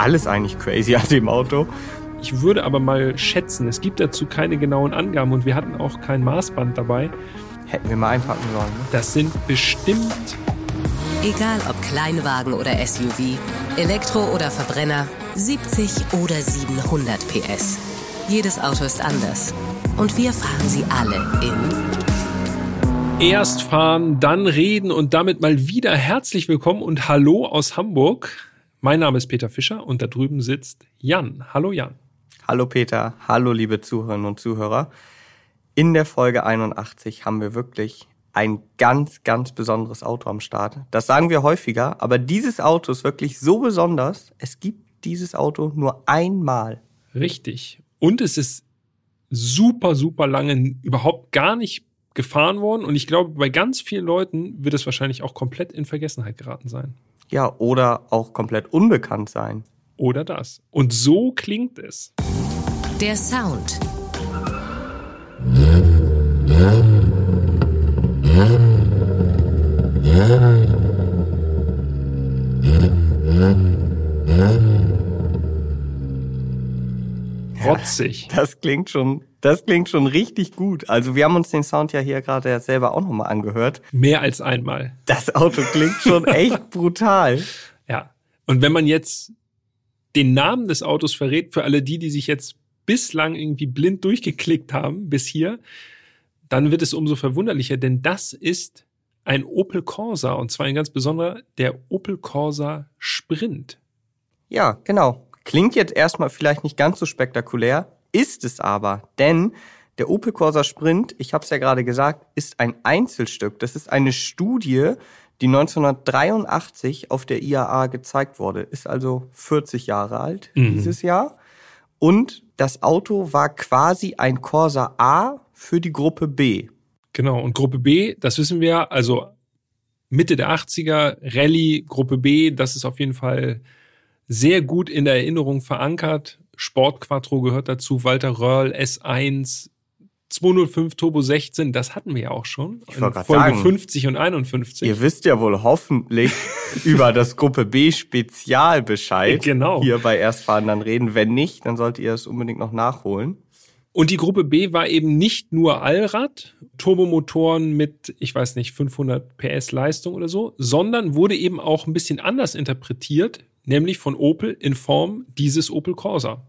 alles eigentlich crazy an dem Auto. Ich würde aber mal schätzen, es gibt dazu keine genauen Angaben und wir hatten auch kein Maßband dabei. Hätten wir mal einpacken sollen. Ne? Das sind bestimmt. Egal ob Kleinwagen oder SUV, Elektro oder Verbrenner, 70 oder 700 PS. Jedes Auto ist anders. Und wir fahren sie alle in. Erst fahren, dann reden und damit mal wieder herzlich willkommen und Hallo aus Hamburg. Mein Name ist Peter Fischer und da drüben sitzt Jan. Hallo Jan. Hallo Peter, hallo liebe Zuhörerinnen und Zuhörer. In der Folge 81 haben wir wirklich ein ganz, ganz besonderes Auto am Start. Das sagen wir häufiger, aber dieses Auto ist wirklich so besonders. Es gibt dieses Auto nur einmal. Richtig. Und es ist super, super lange überhaupt gar nicht gefahren worden. Und ich glaube, bei ganz vielen Leuten wird es wahrscheinlich auch komplett in Vergessenheit geraten sein. Ja, oder auch komplett unbekannt sein. Oder das. Und so klingt es. Der Sound. Rotzig. Das klingt schon, das klingt schon richtig gut. Also wir haben uns den Sound ja hier gerade selber auch nochmal angehört. Mehr als einmal. Das Auto klingt schon echt brutal. Ja. Und wenn man jetzt den Namen des Autos verrät, für alle die, die sich jetzt bislang irgendwie blind durchgeklickt haben bis hier, dann wird es umso verwunderlicher, denn das ist ein Opel Corsa und zwar ein ganz besonderer, der Opel Corsa Sprint. Ja, genau. Klingt jetzt erstmal vielleicht nicht ganz so spektakulär, ist es aber, denn der Opel Corsa Sprint, ich habe es ja gerade gesagt, ist ein Einzelstück. Das ist eine Studie, die 1983 auf der IAA gezeigt wurde. Ist also 40 Jahre alt mhm. dieses Jahr. Und das Auto war quasi ein Corsa A für die Gruppe B. Genau, und Gruppe B, das wissen wir, also Mitte der 80er, Rallye, Gruppe B, das ist auf jeden Fall sehr gut in der Erinnerung verankert. Sport Quattro gehört dazu, Walter Röhrl, S1, 205 Turbo 16, das hatten wir ja auch schon. Ich wollte Folge sagen, 50 und 51. Ihr wisst ja wohl hoffentlich über das Gruppe B Spezial Bescheid. Genau. Hier bei Erstfahren dann reden. Wenn nicht, dann solltet ihr es unbedingt noch nachholen. Und die Gruppe B war eben nicht nur Allrad, Turbomotoren mit, ich weiß nicht, 500 PS Leistung oder so, sondern wurde eben auch ein bisschen anders interpretiert, nämlich von Opel in Form dieses Opel Corsa.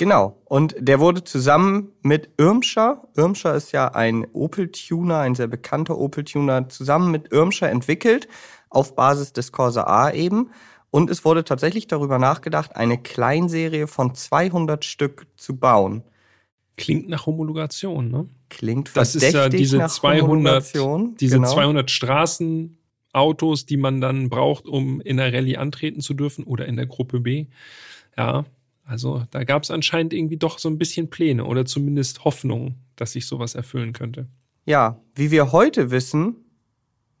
Genau. Und der wurde zusammen mit Irmscher, Irmscher ist ja ein Opel-Tuner, ein sehr bekannter Opel-Tuner, zusammen mit Irmscher entwickelt, auf Basis des Corsa A eben. Und es wurde tatsächlich darüber nachgedacht, eine Kleinserie von 200 Stück zu bauen. Klingt nach Homologation, ne? Klingt Das ist ja diese nach 200, diese genau. 200 Straßenautos, die man dann braucht, um in der Rallye antreten zu dürfen oder in der Gruppe B. Ja, also da gab es anscheinend irgendwie doch so ein bisschen Pläne oder zumindest Hoffnung, dass sich sowas erfüllen könnte. Ja, wie wir heute wissen,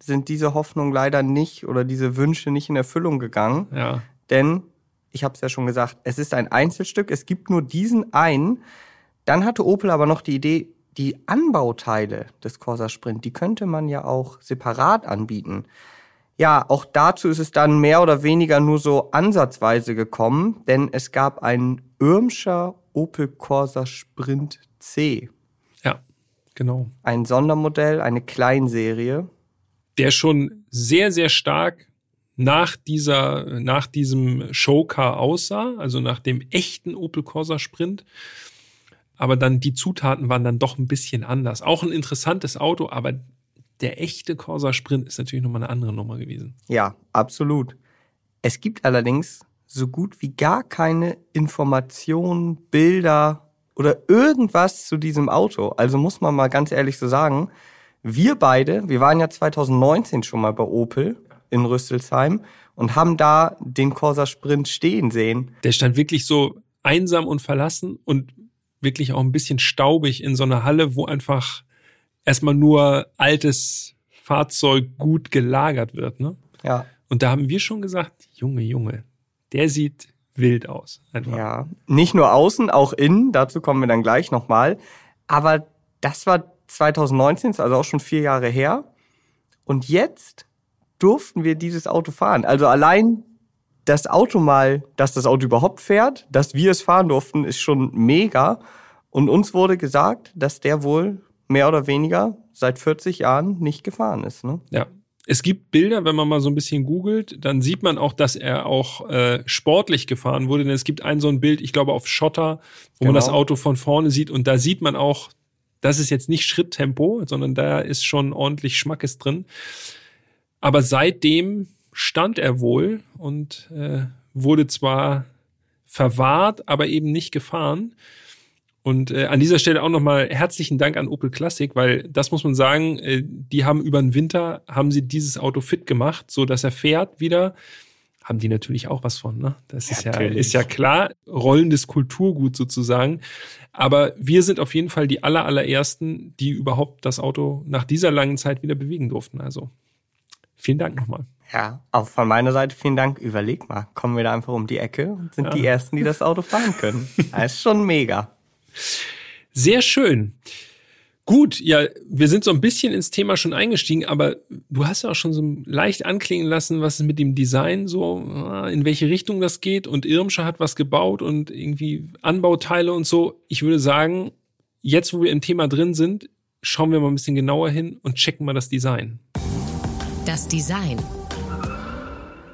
sind diese Hoffnungen leider nicht oder diese Wünsche nicht in Erfüllung gegangen. Ja. Denn, ich habe es ja schon gesagt, es ist ein Einzelstück, es gibt nur diesen einen. Dann hatte Opel aber noch die Idee, die Anbauteile des Corsa Sprint, die könnte man ja auch separat anbieten. Ja, auch dazu ist es dann mehr oder weniger nur so ansatzweise gekommen, denn es gab einen Irmscher Opel Corsa Sprint C. Ja, genau. Ein Sondermodell, eine Kleinserie. Der schon sehr, sehr stark nach dieser, nach diesem Showcar aussah, also nach dem echten Opel Corsa Sprint. Aber dann die Zutaten waren dann doch ein bisschen anders. Auch ein interessantes Auto, aber der echte Corsa Sprint ist natürlich nochmal eine andere Nummer gewesen. Ja, absolut. Es gibt allerdings so gut wie gar keine Informationen, Bilder oder irgendwas zu diesem Auto. Also muss man mal ganz ehrlich so sagen, wir beide, wir waren ja 2019 schon mal bei Opel in Rüsselsheim und haben da den Corsa Sprint stehen sehen. Der stand wirklich so einsam und verlassen und wirklich auch ein bisschen staubig in so einer Halle, wo einfach erstmal nur altes Fahrzeug gut gelagert wird, ne? Ja. Und da haben wir schon gesagt, Junge, Junge, der sieht wild aus. Einfach. Ja, nicht nur außen, auch innen, dazu kommen wir dann gleich nochmal. Aber das war 2019, ist also auch schon vier Jahre her. Und jetzt durften wir dieses Auto fahren. Also allein das Auto mal, dass das Auto überhaupt fährt, dass wir es fahren durften, ist schon mega. Und uns wurde gesagt, dass der wohl mehr oder weniger seit 40 Jahren nicht gefahren ist. Ne? Ja. Es gibt Bilder, wenn man mal so ein bisschen googelt, dann sieht man auch, dass er auch äh, sportlich gefahren wurde. Denn es gibt ein so ein Bild, ich glaube auf Schotter, wo genau. man das genau. Auto von vorne sieht und da sieht man auch, das ist jetzt nicht Schritttempo, sondern da ist schon ordentlich Schmackes drin. Aber seitdem stand er wohl und äh, wurde zwar verwahrt, aber eben nicht gefahren. Und äh, an dieser Stelle auch nochmal herzlichen Dank an Opel Classic, weil das muss man sagen, äh, die haben über den Winter, haben sie dieses Auto fit gemacht, so dass er fährt wieder. Haben die natürlich auch was von, ne? Das ist ja, ist ja klar, rollendes Kulturgut sozusagen. Aber wir sind auf jeden Fall die aller, allerersten, die überhaupt das Auto nach dieser langen Zeit wieder bewegen durften. Also vielen Dank nochmal. Ja, auch von meiner Seite vielen Dank. Überleg mal, kommen wir da einfach um die Ecke und sind ja. die Ersten, die das Auto fahren können. Das ist schon mega. Sehr schön. Gut, ja, wir sind so ein bisschen ins Thema schon eingestiegen, aber du hast ja auch schon so leicht anklingen lassen, was es mit dem Design so, äh, in welche Richtung das geht. Und Irmscher hat was gebaut und irgendwie Anbauteile und so. Ich würde sagen, jetzt, wo wir im Thema drin sind, schauen wir mal ein bisschen genauer hin und checken mal das Design. Das Design.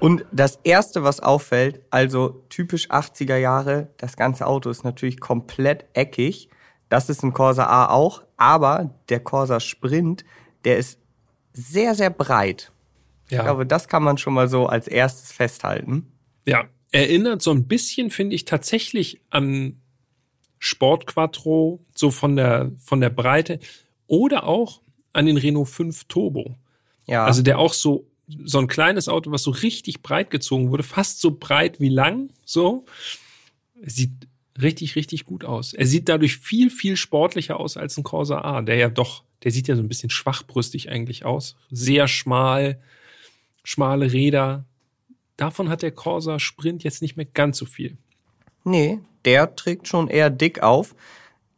Und das erste, was auffällt, also typisch 80er Jahre, das ganze Auto ist natürlich komplett eckig. Das ist ein Corsa A auch, aber der Corsa Sprint, der ist sehr, sehr breit. Ja. Ich glaube, das kann man schon mal so als erstes festhalten. Ja, erinnert so ein bisschen, finde ich, tatsächlich an Sport Quattro, so von der, von der Breite oder auch an den Renault 5 Turbo. Ja. Also der auch so so ein kleines Auto, was so richtig breit gezogen wurde, fast so breit wie lang, so. Sieht richtig, richtig gut aus. Er sieht dadurch viel, viel sportlicher aus als ein Corsa A, der ja doch, der sieht ja so ein bisschen schwachbrüstig eigentlich aus. Sehr schmal, schmale Räder. Davon hat der Corsa Sprint jetzt nicht mehr ganz so viel. Nee, der trägt schon eher dick auf.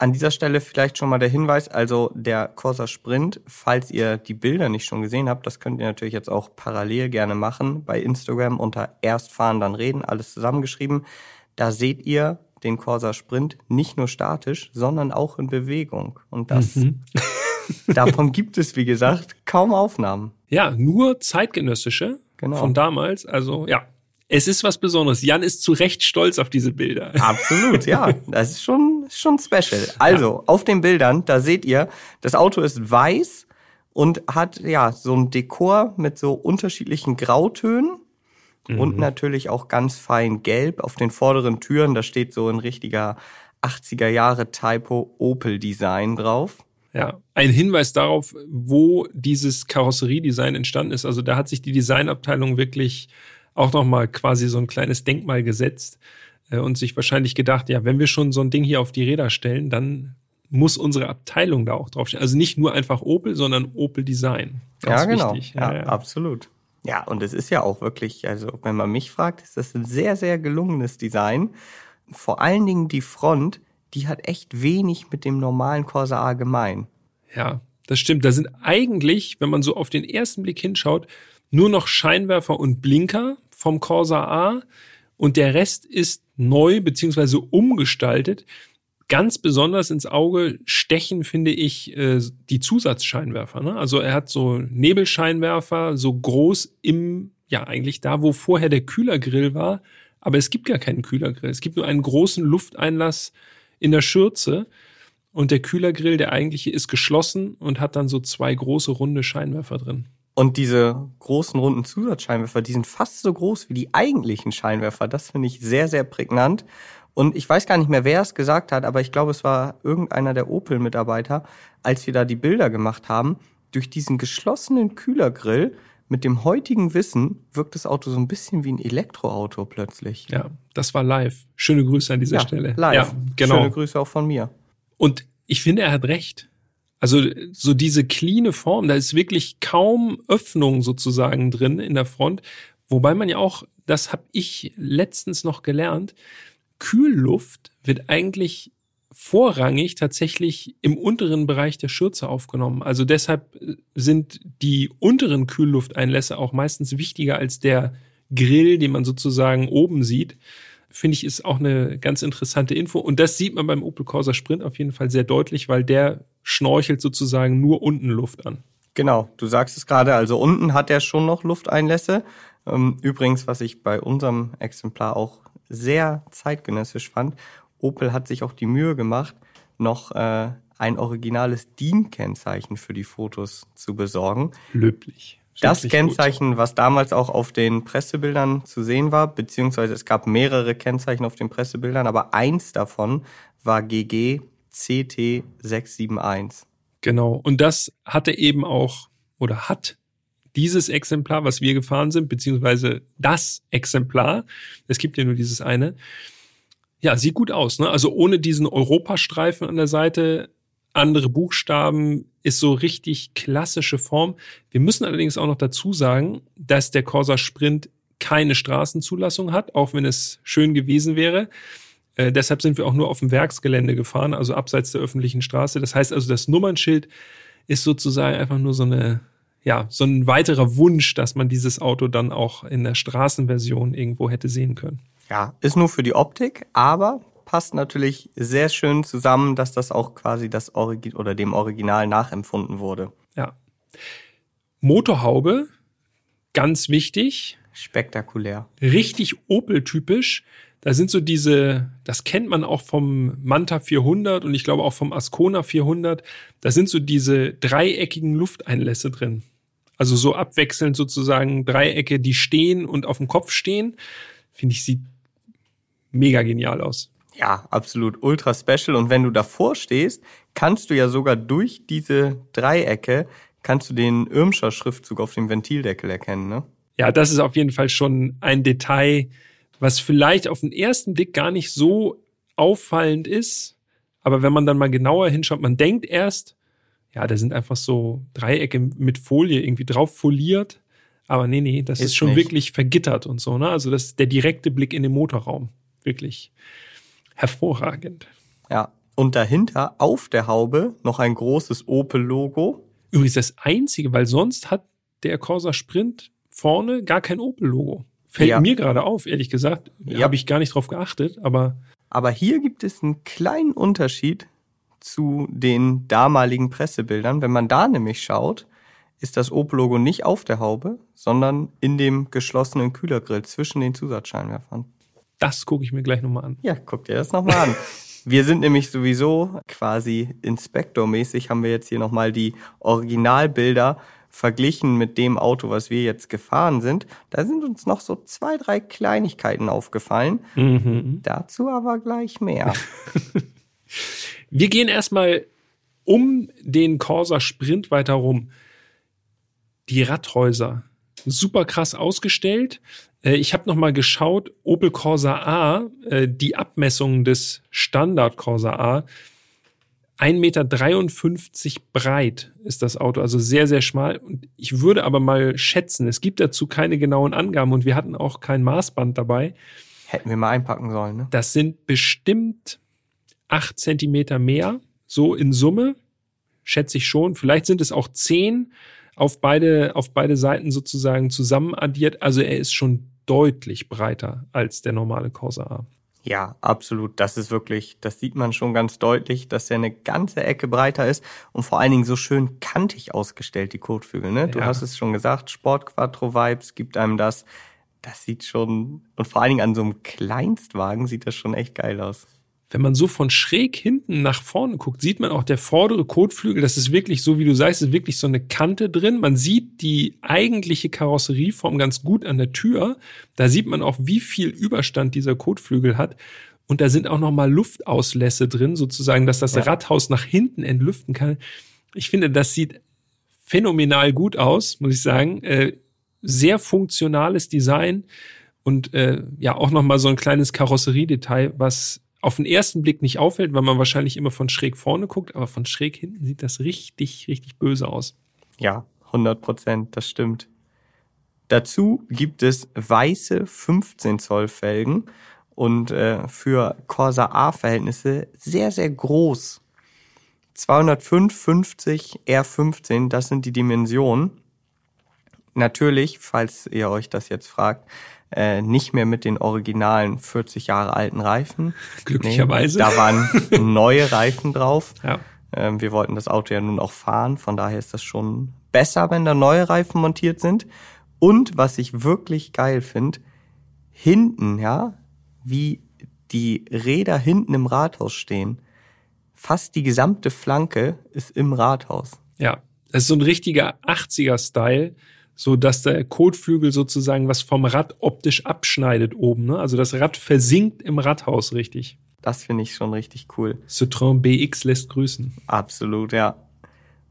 An dieser Stelle vielleicht schon mal der Hinweis, also der Corsa Sprint, falls ihr die Bilder nicht schon gesehen habt, das könnt ihr natürlich jetzt auch parallel gerne machen bei Instagram unter Erstfahren dann reden, alles zusammengeschrieben. Da seht ihr den Corsa Sprint nicht nur statisch, sondern auch in Bewegung. Und das, mhm. davon gibt es, wie gesagt, kaum Aufnahmen. Ja, nur zeitgenössische genau. von damals. Also ja, es ist was Besonderes. Jan ist zu Recht stolz auf diese Bilder. Absolut, ja. Das ist schon, schon special. Also, ja. auf den Bildern, da seht ihr, das Auto ist weiß und hat ja so ein Dekor mit so unterschiedlichen Grautönen mhm. und natürlich auch ganz fein gelb auf den vorderen Türen. Da steht so ein richtiger 80er Jahre Typo Opel Design drauf. Ja, ein Hinweis darauf, wo dieses Karosseriedesign entstanden ist. Also da hat sich die Designabteilung wirklich auch nochmal quasi so ein kleines Denkmal gesetzt äh, und sich wahrscheinlich gedacht, ja, wenn wir schon so ein Ding hier auf die Räder stellen, dann muss unsere Abteilung da auch draufstehen. Also nicht nur einfach Opel, sondern Opel Design. Ganz ja, genau. Wichtig. Ja, ja, absolut. Ja, und es ist ja auch wirklich, also wenn man mich fragt, ist das ein sehr, sehr gelungenes Design. Vor allen Dingen die Front, die hat echt wenig mit dem normalen Corsa A gemein. Ja, das stimmt. Da sind eigentlich, wenn man so auf den ersten Blick hinschaut, nur noch Scheinwerfer und Blinker vom Corsa A und der Rest ist neu beziehungsweise umgestaltet. Ganz besonders ins Auge stechen, finde ich, äh, die Zusatzscheinwerfer. Ne? Also er hat so Nebelscheinwerfer, so groß im, ja eigentlich da, wo vorher der Kühlergrill war. Aber es gibt gar keinen Kühlergrill. Es gibt nur einen großen Lufteinlass in der Schürze. Und der Kühlergrill, der eigentliche, ist geschlossen und hat dann so zwei große runde Scheinwerfer drin. Und diese großen runden Zusatzscheinwerfer, die sind fast so groß wie die eigentlichen Scheinwerfer. Das finde ich sehr, sehr prägnant. Und ich weiß gar nicht mehr, wer es gesagt hat, aber ich glaube, es war irgendeiner der Opel-Mitarbeiter, als wir da die Bilder gemacht haben. Durch diesen geschlossenen Kühlergrill mit dem heutigen Wissen wirkt das Auto so ein bisschen wie ein Elektroauto plötzlich. Ja, das war live. Schöne Grüße an dieser ja, Stelle. Live. Ja, genau. Schöne Grüße auch von mir. Und ich finde, er hat recht. Also so diese cleane Form, da ist wirklich kaum Öffnung sozusagen drin in der Front. Wobei man ja auch, das habe ich letztens noch gelernt, Kühlluft wird eigentlich vorrangig tatsächlich im unteren Bereich der Schürze aufgenommen. Also deshalb sind die unteren Kühllufteinlässe auch meistens wichtiger als der Grill, den man sozusagen oben sieht, finde ich, ist auch eine ganz interessante Info. Und das sieht man beim Opel Corsa Sprint auf jeden Fall sehr deutlich, weil der schnorchelt sozusagen nur unten Luft an. Genau, du sagst es gerade, also unten hat er schon noch Lufteinlässe. Ähm, übrigens, was ich bei unserem Exemplar auch sehr zeitgenössisch fand, Opel hat sich auch die Mühe gemacht, noch äh, ein originales DIN-Kennzeichen für die Fotos zu besorgen. Löblich. Das Kennzeichen, gut. was damals auch auf den Pressebildern zu sehen war, beziehungsweise es gab mehrere Kennzeichen auf den Pressebildern, aber eins davon war GG CT 671. Genau. Und das hatte eben auch oder hat dieses Exemplar, was wir gefahren sind, beziehungsweise das Exemplar, es gibt ja nur dieses eine, ja, sieht gut aus. Ne? Also ohne diesen Europastreifen an der Seite, andere Buchstaben, ist so richtig klassische Form. Wir müssen allerdings auch noch dazu sagen, dass der Corsa Sprint keine Straßenzulassung hat, auch wenn es schön gewesen wäre. Äh, deshalb sind wir auch nur auf dem Werksgelände gefahren, also abseits der öffentlichen Straße. Das heißt also, das Nummernschild ist sozusagen einfach nur so eine ja, so ein weiterer Wunsch, dass man dieses Auto dann auch in der Straßenversion irgendwo hätte sehen können. Ja, ist nur für die Optik, aber passt natürlich sehr schön zusammen, dass das auch quasi das Origi oder dem Original nachempfunden wurde. Ja. Motorhaube, ganz wichtig. Spektakulär. Richtig Opel-typisch. Da sind so diese, das kennt man auch vom Manta 400 und ich glaube auch vom Ascona 400. Da sind so diese dreieckigen Lufteinlässe drin. Also so abwechselnd sozusagen Dreiecke, die stehen und auf dem Kopf stehen. Finde ich, sieht mega genial aus. Ja, absolut ultra special. Und wenn du davor stehst, kannst du ja sogar durch diese Dreiecke kannst du den Irmscher Schriftzug auf dem Ventildeckel erkennen, ne? Ja, das ist auf jeden Fall schon ein Detail, was vielleicht auf den ersten Blick gar nicht so auffallend ist. Aber wenn man dann mal genauer hinschaut, man denkt erst, ja, da sind einfach so Dreiecke mit Folie irgendwie drauf foliert. Aber nee, nee, das ist, ist schon nicht. wirklich vergittert und so, ne? Also das ist der direkte Blick in den Motorraum. Wirklich hervorragend. Ja. Und dahinter auf der Haube noch ein großes Opel-Logo. Übrigens das einzige, weil sonst hat der Corsa Sprint vorne gar kein Opel-Logo. Fällt ja. mir gerade auf, ehrlich gesagt. Ja. Habe ich gar nicht drauf geachtet, aber. Aber hier gibt es einen kleinen Unterschied zu den damaligen Pressebildern. Wenn man da nämlich schaut, ist das Opel-Logo nicht auf der Haube, sondern in dem geschlossenen Kühlergrill zwischen den Zusatzscheinwerfern. Das gucke ich mir gleich nochmal an. Ja, guck dir das nochmal an. Wir sind nämlich sowieso quasi inspektormäßig, haben wir jetzt hier nochmal die Originalbilder verglichen mit dem Auto, was wir jetzt gefahren sind. Da sind uns noch so zwei, drei Kleinigkeiten aufgefallen. Mhm. Dazu aber gleich mehr. Wir gehen erstmal um den Corsa Sprint weiter rum. Die Radhäuser. Super krass ausgestellt. Äh, ich habe noch mal geschaut, Opel Corsa A, äh, die Abmessungen des Standard Corsa A, 1,53 Meter breit ist das Auto, also sehr, sehr schmal. Und ich würde aber mal schätzen, es gibt dazu keine genauen Angaben und wir hatten auch kein Maßband dabei. Hätten wir mal einpacken sollen, ne? Das sind bestimmt acht Zentimeter mehr, so in Summe, schätze ich schon. Vielleicht sind es auch zehn auf beide, auf beide Seiten sozusagen zusammen addiert. Also er ist schon deutlich breiter als der normale Corsa A. Ja, absolut. Das ist wirklich, das sieht man schon ganz deutlich, dass er eine ganze Ecke breiter ist und vor allen Dingen so schön kantig ausgestellt, die Kotflügel. Ne? Du ja. hast es schon gesagt, Sport Quattro Vibes gibt einem das. Das sieht schon, und vor allen Dingen an so einem Kleinstwagen sieht das schon echt geil aus wenn man so von schräg hinten nach vorne guckt, sieht man auch der vordere Kotflügel, das ist wirklich so, wie du sagst, ist wirklich so eine Kante drin. Man sieht die eigentliche Karosserieform ganz gut an der Tür. Da sieht man auch, wie viel Überstand dieser Kotflügel hat. Und da sind auch nochmal Luftauslässe drin, sozusagen, dass das ja. Radhaus nach hinten entlüften kann. Ich finde, das sieht phänomenal gut aus, muss ich sagen. Äh, sehr funktionales Design und äh, ja auch nochmal so ein kleines Karosseriedetail, was auf den ersten Blick nicht auffällt, weil man wahrscheinlich immer von schräg vorne guckt, aber von schräg hinten sieht das richtig, richtig böse aus. Ja, 100 Prozent, das stimmt. Dazu gibt es weiße 15 Zoll Felgen und äh, für Corsa A Verhältnisse sehr, sehr groß. 205, 50, R15, das sind die Dimensionen. Natürlich, falls ihr euch das jetzt fragt, äh, nicht mehr mit den originalen 40 Jahre alten Reifen. Glücklicherweise. Nee, da waren neue Reifen drauf. Ja. Ähm, wir wollten das Auto ja nun auch fahren, von daher ist das schon besser, wenn da neue Reifen montiert sind. Und was ich wirklich geil finde, hinten, ja, wie die Räder hinten im Rathaus stehen. Fast die gesamte Flanke ist im Rathaus. Ja, das ist so ein richtiger 80er-Style, so dass der Kotflügel sozusagen was vom Rad optisch abschneidet oben. Ne? Also das Rad versinkt im Radhaus richtig. Das finde ich schon richtig cool. Citroën BX lässt grüßen. Absolut, ja.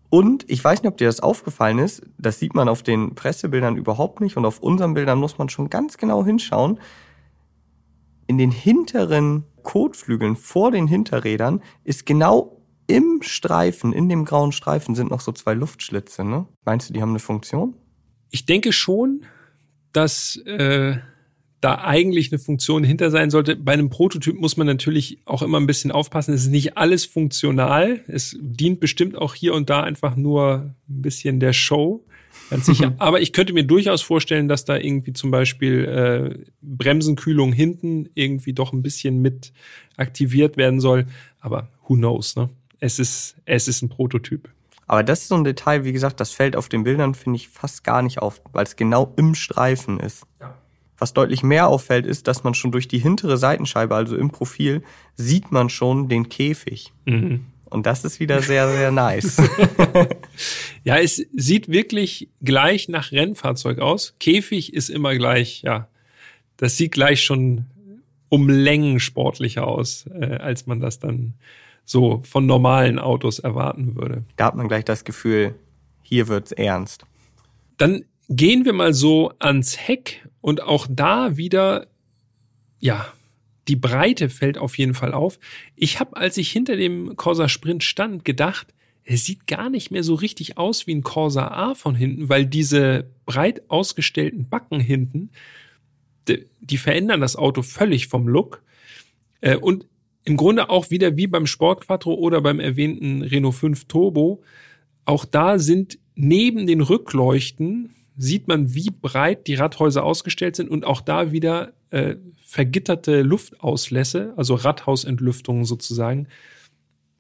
Und ich weiß nicht, ob dir das aufgefallen ist, das sieht man auf den Pressebildern überhaupt nicht und auf unseren Bildern muss man schon ganz genau hinschauen. In den hinteren Kotflügeln vor den Hinterrädern ist genau im Streifen, in dem grauen Streifen sind noch so zwei Luftschlitze. Ne? Meinst du, die haben eine Funktion? Ich denke schon, dass äh, da eigentlich eine Funktion hinter sein sollte. Bei einem Prototyp muss man natürlich auch immer ein bisschen aufpassen. Es ist nicht alles funktional. Es dient bestimmt auch hier und da einfach nur ein bisschen der Show. Ganz sicher. Aber ich könnte mir durchaus vorstellen, dass da irgendwie zum Beispiel äh, Bremsenkühlung hinten irgendwie doch ein bisschen mit aktiviert werden soll. Aber who knows, ne? Es ist, es ist ein Prototyp. Aber das ist so ein Detail, wie gesagt, das fällt auf den Bildern, finde ich, fast gar nicht auf, weil es genau im Streifen ist. Ja. Was deutlich mehr auffällt, ist, dass man schon durch die hintere Seitenscheibe, also im Profil, sieht man schon den Käfig. Mhm. Und das ist wieder sehr, sehr nice. ja, es sieht wirklich gleich nach Rennfahrzeug aus. Käfig ist immer gleich, ja. Das sieht gleich schon um Längen sportlicher aus, äh, als man das dann so von normalen Autos erwarten würde. Da hat man gleich das Gefühl, hier wird's ernst. Dann gehen wir mal so ans Heck und auch da wieder, ja, die Breite fällt auf jeden Fall auf. Ich habe, als ich hinter dem Corsa Sprint stand, gedacht, er sieht gar nicht mehr so richtig aus wie ein Corsa A von hinten, weil diese breit ausgestellten Backen hinten, die, die verändern das Auto völlig vom Look. Äh, und im Grunde auch wieder wie beim Sport Quattro oder beim erwähnten Renault 5 Turbo. Auch da sind neben den Rückleuchten sieht man, wie breit die Radhäuser ausgestellt sind und auch da wieder äh, vergitterte Luftauslässe, also Radhausentlüftungen sozusagen.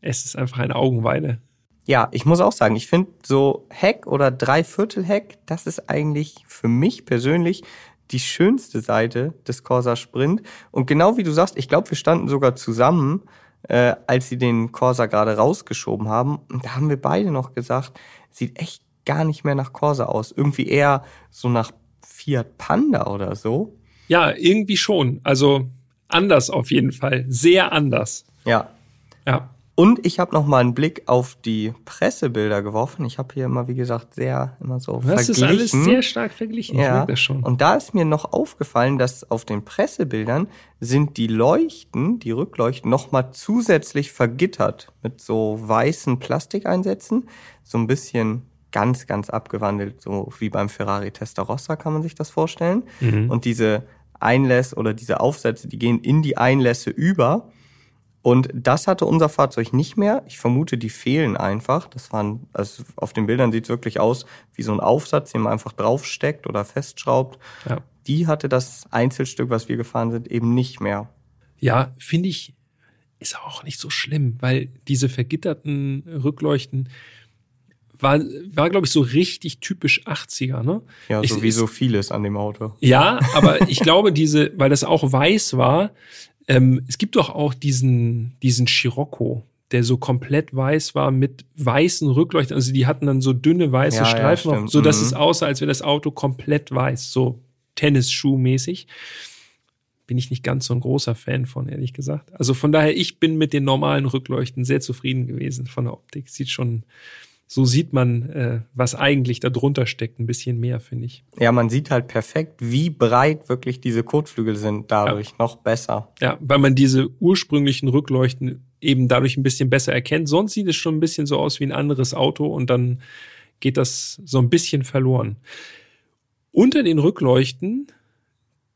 Es ist einfach eine Augenweide. Ja, ich muss auch sagen, ich finde so Heck oder Dreiviertel Heck, das ist eigentlich für mich persönlich die schönste Seite des Corsa Sprint. Und genau wie du sagst, ich glaube, wir standen sogar zusammen, äh, als sie den Corsa gerade rausgeschoben haben. Und da haben wir beide noch gesagt, sieht echt gar nicht mehr nach Corsa aus. Irgendwie eher so nach Fiat Panda oder so. Ja, irgendwie schon. Also anders auf jeden Fall. Sehr anders. Ja. Ja. Und ich habe noch mal einen Blick auf die Pressebilder geworfen. Ich habe hier immer, wie gesagt, sehr immer so das verglichen. ist alles sehr stark verglichen. Ja. das schon. Und da ist mir noch aufgefallen, dass auf den Pressebildern sind die Leuchten, die Rückleuchten, noch mal zusätzlich vergittert mit so weißen Plastikeinsätzen, so ein bisschen ganz, ganz abgewandelt, so wie beim Ferrari Testarossa kann man sich das vorstellen. Mhm. Und diese Einlässe oder diese Aufsätze, die gehen in die Einlässe über. Und das hatte unser Fahrzeug nicht mehr. Ich vermute, die fehlen einfach. Das waren, also auf den Bildern sieht es wirklich aus wie so ein Aufsatz, den man einfach draufsteckt oder festschraubt. Ja. Die hatte das Einzelstück, was wir gefahren sind, eben nicht mehr. Ja, finde ich, ist auch nicht so schlimm, weil diese vergitterten Rückleuchten war, war glaube ich, so richtig typisch 80er, ne? Ja, Ich- so wie so vieles an dem Auto. Ja, aber ich glaube, diese, weil das auch weiß war, ähm, es gibt doch auch diesen, diesen Scirocco, der so komplett weiß war mit weißen Rückleuchten. Also die hatten dann so dünne weiße Ja, ja, Streifen, auf, stimmt. so dass Mhm. es aussah, als wäre das Auto komplett weiß, so Tennisschuh-mäßig. Bin ich nicht ganz so ein großer Fan von, ehrlich gesagt. Also von daher, ich bin mit den normalen Rückleuchten sehr zufrieden gewesen von der Optik. Sieht schon, so sieht man, äh, was eigentlich da drunter steckt, ein bisschen mehr, finde ich. Ja, man sieht halt perfekt, wie breit wirklich diese Kotflügel sind, dadurch noch besser. Ja, weil man diese ursprünglichen Rückleuchten eben dadurch ein bisschen besser erkennt. Sonst sieht es schon ein bisschen so aus wie ein anderes Auto und dann geht das so ein bisschen verloren. Unter den Rückleuchten,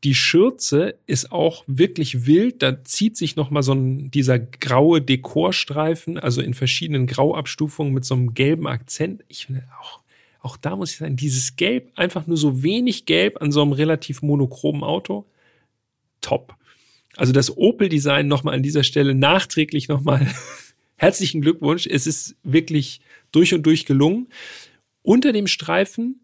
die Schürze ist auch wirklich wild. Da zieht sich noch mal so ein, dieser graue Dekorstreifen, also in verschiedenen Grauabstufungen mit so einem gelben Akzent. Ich finde auch, auch da muss ich sagen, dieses Gelb, einfach nur so wenig Gelb an so einem relativ monochromen Auto, top. Also das Opel-Design nochmal an dieser Stelle nachträglich nochmal herzlichen Glückwunsch. Es ist wirklich durch und durch gelungen. Unter dem Streifen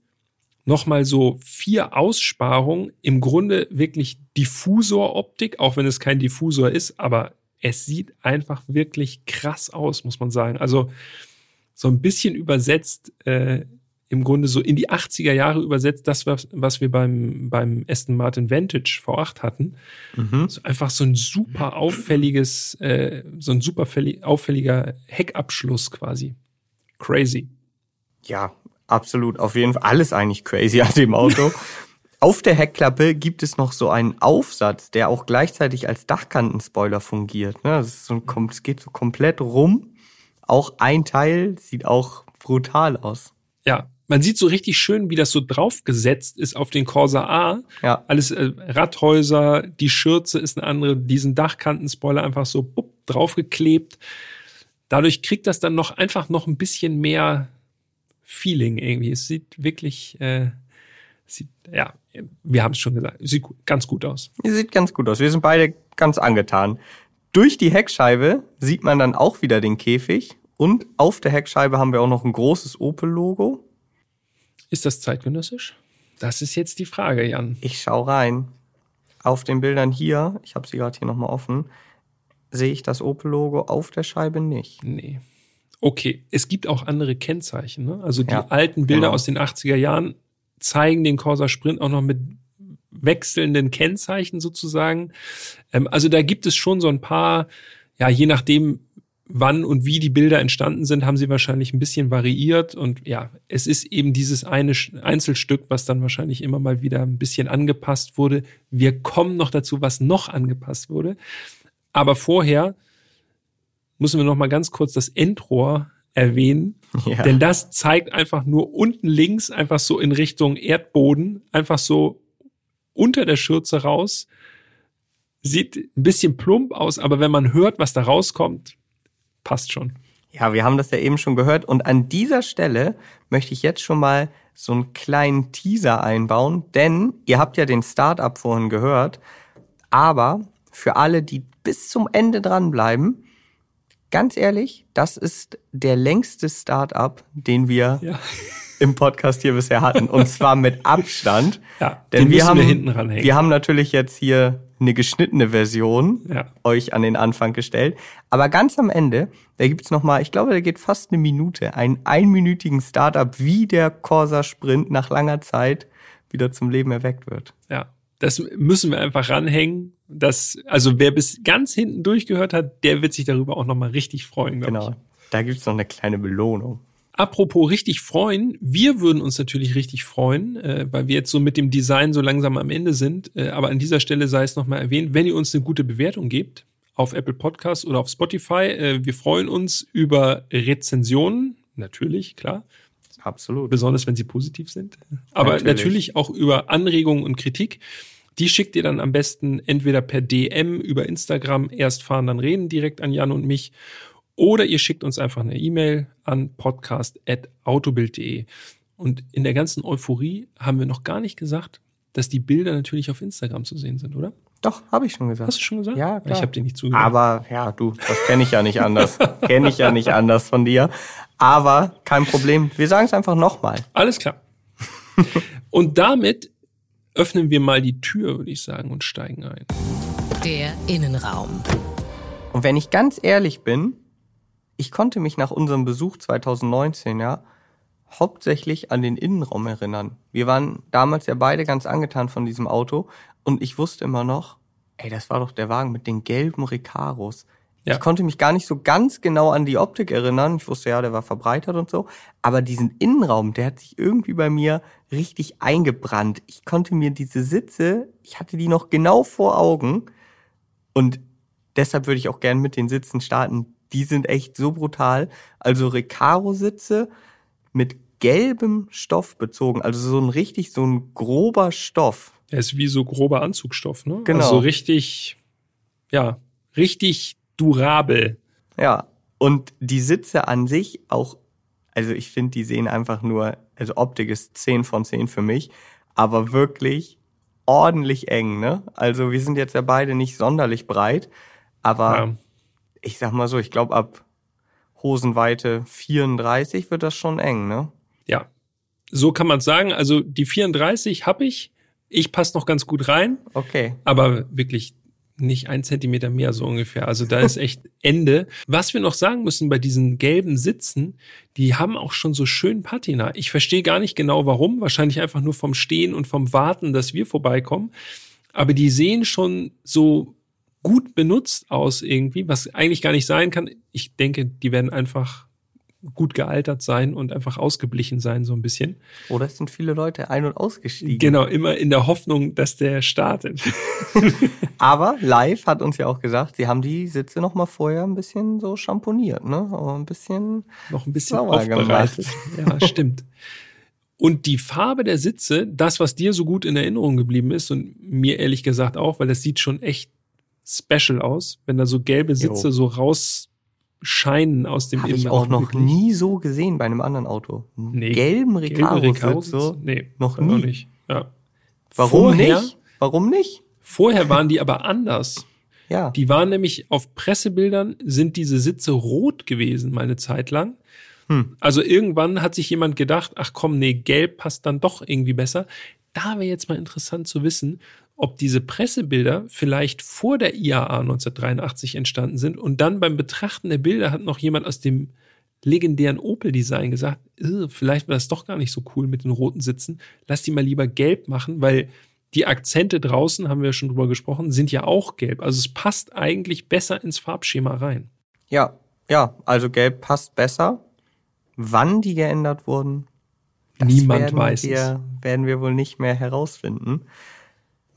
nochmal so vier Aussparungen, im Grunde wirklich Diffusoroptik, auch wenn es kein Diffusor ist, aber es sieht einfach wirklich krass aus, muss man sagen. Also so ein bisschen übersetzt, äh, im Grunde so in die 80er Jahre übersetzt, das, was, was wir beim, beim Aston Martin Vantage V8 hatten. Mhm. So einfach so ein super auffälliges, äh, so ein super auffälliger Heckabschluss quasi. Crazy. Ja, Absolut, auf jeden Fall. Alles eigentlich crazy an dem Auto. Auf der Heckklappe gibt es noch so einen Aufsatz, der auch gleichzeitig als Dachkantenspoiler fungiert. Ne? Das so es geht so komplett rum. Auch ein Teil sieht auch brutal aus. Ja, man sieht so richtig schön, wie das so draufgesetzt ist auf den Corsa A. Ja. Alles äh, Radhäuser, die Schürze ist eine andere, diesen Dachkantenspoiler einfach so bupp, draufgeklebt. Dadurch kriegt das dann noch einfach noch ein bisschen mehr Feeling irgendwie. Es sieht wirklich, äh, sieht, ja, wir haben es schon gesagt, sieht ganz gut aus. Sieht ganz gut aus. Wir sind beide ganz angetan. Durch die Heckscheibe sieht man dann auch wieder den Käfig und auf der Heckscheibe haben wir auch noch ein großes Opel-Logo. Ist das zeitgenössisch? Das ist jetzt die Frage, Jan. Ich schau rein. Auf den Bildern hier, ich habe sie gerade hier nochmal offen, sehe ich das Opel-Logo auf der Scheibe nicht. Nee. Okay, es gibt auch andere Kennzeichen. Ne? Also die ja, alten Bilder genau. aus den 80er Jahren zeigen den Corsa Sprint auch noch mit wechselnden Kennzeichen sozusagen. Ähm, also da gibt es schon so ein paar, ja, je nachdem, wann und wie die Bilder entstanden sind, haben sie wahrscheinlich ein bisschen variiert. Und ja, es ist eben dieses eine Einzelstück, was dann wahrscheinlich immer mal wieder ein bisschen angepasst wurde. Wir kommen noch dazu, was noch angepasst wurde. Aber vorher müssen wir noch mal ganz kurz das Endrohr erwähnen. Ja. Denn das zeigt einfach nur unten links, einfach so in Richtung Erdboden, einfach so unter der Schürze raus. Sieht ein bisschen plump aus, aber wenn man hört, was da rauskommt, passt schon. Ja, wir haben das ja eben schon gehört. Und an dieser Stelle möchte ich jetzt schon mal so einen kleinen Teaser einbauen, denn ihr habt ja den Startup vorhin gehört. Aber für alle, die bis zum Ende dranbleiben, ganz ehrlich, das ist der längste Startup, den wir ja. im Podcast hier bisher hatten. Und zwar mit Abstand. Ja, denn wir haben, wir, hinten ranhängen. wir haben natürlich jetzt hier eine geschnittene Version ja. euch an den Anfang gestellt. Aber ganz am Ende, da gibt's noch mal, ich glaube, da geht fast eine Minute, einen einminütigen Startup, wie der Corsa Sprint nach langer Zeit wieder zum Leben erweckt wird. Ja, das müssen wir einfach ranhängen. Das, also wer bis ganz hinten durchgehört hat, der wird sich darüber auch nochmal richtig freuen. Genau. Ich. Da gibt's noch eine kleine Belohnung. Apropos richtig freuen, wir würden uns natürlich richtig freuen, äh, weil wir jetzt so mit dem Design so langsam am Ende sind. Äh, aber an dieser Stelle sei es nochmal erwähnt, wenn ihr uns eine gute Bewertung gebt auf Apple Podcasts oder auf Spotify, äh, wir freuen uns über Rezensionen, natürlich, klar. Absolut. Besonders wenn sie positiv sind. Aber natürlich. natürlich auch über Anregungen und Kritik. Die schickt ihr dann am besten entweder per DM über Instagram erst fahren, dann reden direkt an Jan und mich. Oder ihr schickt uns einfach eine E-Mail an podcast.autobild.de. Und in der ganzen Euphorie haben wir noch gar nicht gesagt, dass die Bilder natürlich auf Instagram zu sehen sind, oder? Doch, habe ich schon gesagt. Hast du schon gesagt? Ja, klar. Ich habe dir nicht zugehört. Aber ja, du, das kenne ich ja nicht anders. kenne ich ja nicht anders von dir. Aber kein Problem. Wir sagen es einfach nochmal. Alles klar. und damit öffnen wir mal die Tür, würde ich sagen, und steigen ein. Der Innenraum. Und wenn ich ganz ehrlich bin, ich konnte mich nach unserem Besuch 2019 ja hauptsächlich an den Innenraum erinnern. Wir waren damals ja beide ganz angetan von diesem Auto und ich wusste immer noch, ey, das war doch der Wagen mit den gelben Recaros. Ja. Ich konnte mich gar nicht so ganz genau an die Optik erinnern. Ich wusste ja, der war verbreitert und so. Aber diesen Innenraum, der hat sich irgendwie bei mir richtig eingebrannt. Ich konnte mir diese Sitze, ich hatte die noch genau vor Augen. Und deshalb würde ich auch gern mit den Sitzen starten. Die sind echt so brutal. Also Recaro-Sitze mit gelbem Stoff bezogen. Also so ein richtig, so ein grober Stoff. Er ist wie so grober Anzugstoff, ne? Genau. Also richtig, ja, richtig durabel. Ja. Und die Sitze an sich auch also ich finde, die sehen einfach nur, also Optik ist 10 von 10 für mich, aber wirklich ordentlich eng, ne? Also wir sind jetzt ja beide nicht sonderlich breit, aber Ja. ich sag mal so, ich glaube ab Hosenweite 34 wird das schon eng, ne? Ja, so kann man sagen. Also die 34 habe ich. Ich passe noch ganz gut rein, Okay. aber wirklich nicht ein Zentimeter mehr so ungefähr. Also da ist echt Ende. Was wir noch sagen müssen bei diesen gelben Sitzen, die haben auch schon so schön Patina. Ich verstehe gar nicht genau warum. Wahrscheinlich einfach nur vom Stehen und vom Warten, dass wir vorbeikommen. Aber die sehen schon so gut benutzt aus irgendwie, was eigentlich gar nicht sein kann. Ich denke, die werden einfach gut gealtert sein und einfach ausgeblichen sein, so ein bisschen. Oder es sind viele Leute ein- und ausgestiegen. Genau, immer in der Hoffnung, dass der startet. Aber live hat uns ja auch gesagt, sie haben die Sitze noch mal vorher ein bisschen so schamponiert, ne? Aber ein bisschen Noch ein bisschen aufbereitet. Ja, stimmt. Und die Farbe der Sitze, das, was dir so gut in Erinnerung geblieben ist und mir ehrlich gesagt auch, weil das sieht schon echt special aus, wenn da so gelbe Sitze Jo. so rausscheinen aus dem habe ich Innenraum. auch noch wirklich. nie so gesehen bei einem anderen Auto. Nee, gelben Gelbe Recaro-Sitz Recaro-Sitze? so. Nee, noch nie. nicht. Ja. Warum vorher, nicht? Warum nicht? Vorher waren die aber anders. Ja. Die waren nämlich auf Pressebildern sind diese Sitze rot gewesen, mal eine Zeit lang. Hm. Also irgendwann hat sich jemand gedacht, ach komm, nee, gelb passt dann doch irgendwie besser. Da wäre jetzt mal interessant zu wissen, ob diese Pressebilder vielleicht vor der IAA 1983 entstanden sind und dann beim Betrachten der Bilder hat noch jemand aus dem legendären Opel-Design gesagt, "Äh, vielleicht war das doch gar nicht so cool mit den roten Sitzen. Lass die mal lieber gelb machen, weil die Akzente draußen, haben wir ja schon drüber gesprochen, sind ja auch gelb. Also es passt eigentlich besser ins Farbschema rein. Ja, ja, also gelb passt besser. Wann die geändert wurden, das Niemand weiß es. wir, werden wir wohl nicht mehr herausfinden.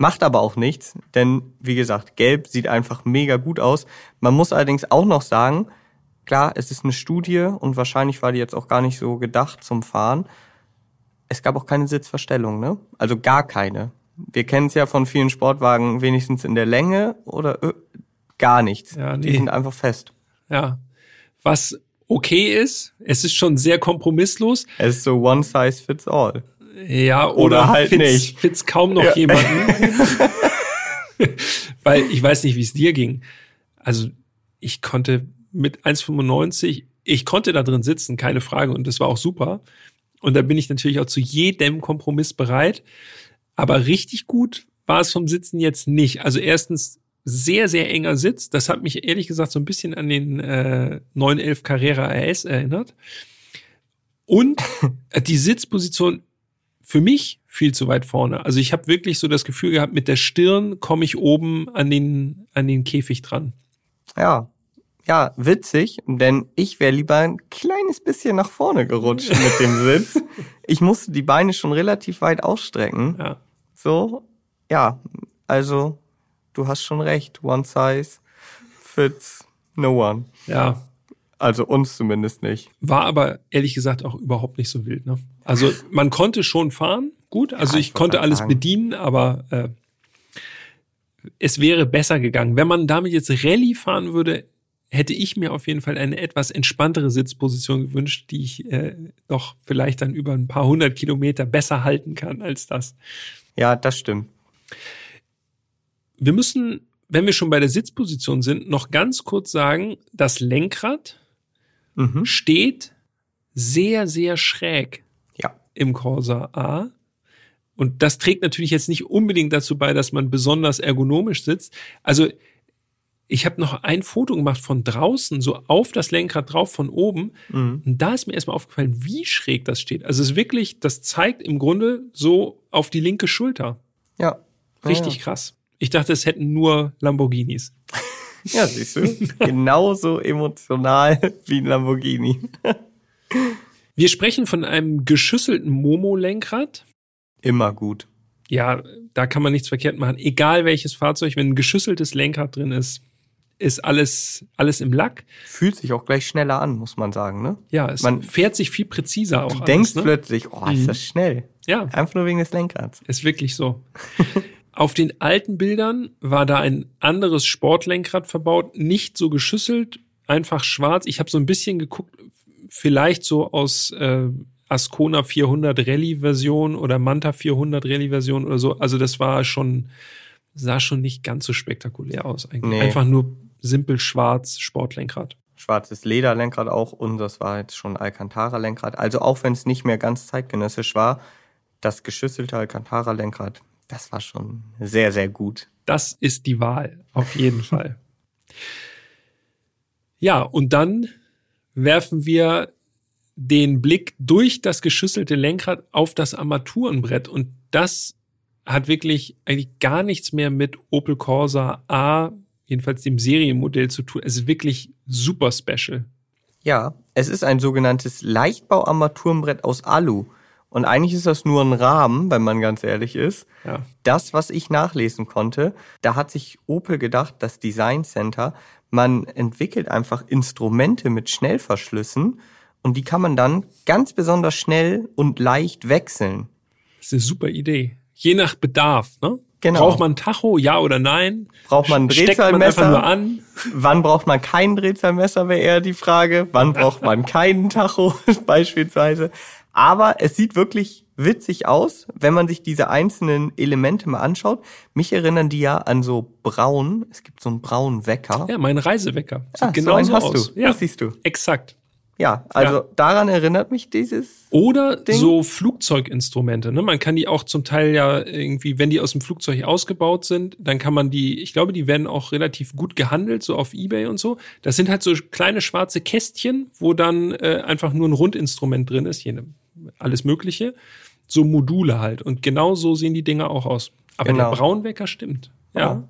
Macht aber auch nichts, denn wie gesagt, gelb sieht einfach mega gut aus. Man muss allerdings auch noch sagen, klar, es ist eine Studie und wahrscheinlich war die jetzt auch gar nicht so gedacht zum Fahren. Es gab auch keine Sitzverstellung, ne? Also gar keine. Wir kennen es ja von vielen Sportwagen wenigstens in der Länge oder ö- gar nichts. Ja, Die nee. sind einfach fest. Ja. Was okay ist, es ist schon sehr kompromisslos. Es ist so one size fits all. Ja, oder, Oder halt fit's, nicht. fit's kaum noch Ja. jemanden. Weil ich weiß nicht, wie es dir ging. Also ich konnte mit 1,95, ich konnte da drin sitzen, keine Frage. Und das war auch super. Und da bin ich natürlich auch zu jedem Kompromiss bereit. Aber richtig gut war es vom Sitzen jetzt nicht. Also erstens sehr, sehr enger Sitz. Das hat mich ehrlich gesagt so ein bisschen an den äh, 911 Carrera RS erinnert. Und die Sitzposition für mich viel zu weit vorne. Also ich habe wirklich so das Gefühl gehabt, mit der Stirn komme ich oben an den, an den Käfig dran. Ja. Ja, witzig, denn ich wäre lieber ein kleines bisschen nach vorne gerutscht mit dem Sitz. Ich musste die Beine schon relativ weit ausstrecken. Ja. So, ja, also du hast schon recht. One size fits no one. Ja. Also uns zumindest nicht. War aber ehrlich gesagt auch überhaupt nicht so wild. Ne? Also man konnte schon fahren, gut. Also Ja, ich, ich konnte alles sagen. bedienen, aber äh, es wäre besser gegangen. Wenn man damit jetzt Rallye fahren würde, hätte ich mir auf jeden Fall eine etwas entspanntere Sitzposition gewünscht, die ich äh, doch vielleicht dann über ein paar hundert Kilometer besser halten kann als das. Ja, das stimmt. Wir müssen, wenn wir schon bei der Sitzposition sind, noch ganz kurz sagen, das Lenkrad Mhm. steht sehr, sehr schräg. Im Corsa A. Und das trägt natürlich jetzt nicht unbedingt dazu bei, dass man besonders ergonomisch sitzt. Also ich habe noch ein Foto gemacht von draußen, so auf das Lenkrad drauf von oben. Mhm. Und da ist mir erstmal aufgefallen, wie schräg das steht. Also es ist wirklich, das zeigt im Grunde so auf die linke Schulter. Ja. Richtig Ja, krass. Ich dachte, es hätten nur Lamborghinis. ja siehst du. Genauso emotional wie ein Lamborghini. Wir sprechen von einem geschüsselten Momo-Lenkrad. Immer gut. Ja, da kann man nichts verkehrt machen. Egal welches Fahrzeug, wenn ein geschüsseltes Lenkrad drin ist, ist alles, alles im Lack. Fühlt sich auch gleich schneller an, muss man sagen, ne? Ja, es Man- fährt sich viel präziser auch. Du alles, denkst ne? plötzlich, oh, ist Mhm. das schnell. Ja, Einfach nur wegen des Lenkrads. ist wirklich so. Auf den alten Bildern war da ein anderes Sportlenkrad verbaut, nicht so geschüsselt, einfach schwarz. Ich habe so ein bisschen geguckt, vielleicht so aus äh, Ascona 400 Rallye-Version oder Manta 400 Rallye-Version oder so. Also das war schon, sah schon nicht ganz so spektakulär aus. Eigentlich. Nee. Einfach nur simpel schwarz Sportlenkrad. Schwarzes Lederlenkrad auch und das war jetzt schon Alcantara-Lenkrad. Also auch wenn es nicht mehr ganz zeitgenössisch war, das geschüsselte Alcantara-Lenkrad, das war schon sehr, sehr gut. Das ist die Wahl, auf jeden Fall. Ja, und dann werfen wir den Blick durch das geschüsselte Lenkrad auf das Armaturenbrett und das hat wirklich eigentlich gar nichts mehr mit Opel Corsa A, jedenfalls dem Serienmodell zu tun. Es ist wirklich super special. Ja, es ist ein sogenanntes Leichtbau-Armaturenbrett aus Alu. Und eigentlich ist das nur ein Rahmen, wenn man ganz ehrlich ist. Ja. Das, was ich nachlesen konnte, da hat sich Opel gedacht, das Design Center, man entwickelt einfach Instrumente mit Schnellverschlüssen und die kann man dann ganz besonders schnell und leicht wechseln. Das ist eine super Idee. Je nach Bedarf, ne? Genau. Braucht man ein Tacho, ja oder nein? Braucht man ein Steckt man Drehzahlmesser? einfach nur an? Wann braucht man kein Drehzahlmesser, wäre eher die Frage. Wann braucht man keinen Tacho beispielsweise? Aber es sieht wirklich witzig aus, wenn man sich diese einzelnen Elemente mal anschaut. Mich erinnern die ja an so braun. Es gibt so einen braunen Wecker. Ja, mein Reisewecker. Sieht Ah, so genauso einen hast aus. du. Ja, Das siehst du. exakt. Ja, also Ja. daran erinnert mich dieses. Oder Ding. so Flugzeuginstrumente. Ne? Man kann die auch zum Teil ja irgendwie, wenn die aus dem Flugzeug ausgebaut sind, dann kann man die, ich glaube, die werden auch relativ gut gehandelt, so auf Ebay und so. Das sind halt so kleine schwarze Kästchen, wo dann äh, einfach nur ein Rundinstrument drin ist, jene, alles Mögliche. So Module halt. Und genau so sehen die Dinger auch aus. Aber Genau. der Braunwecker stimmt. Ja. Ja.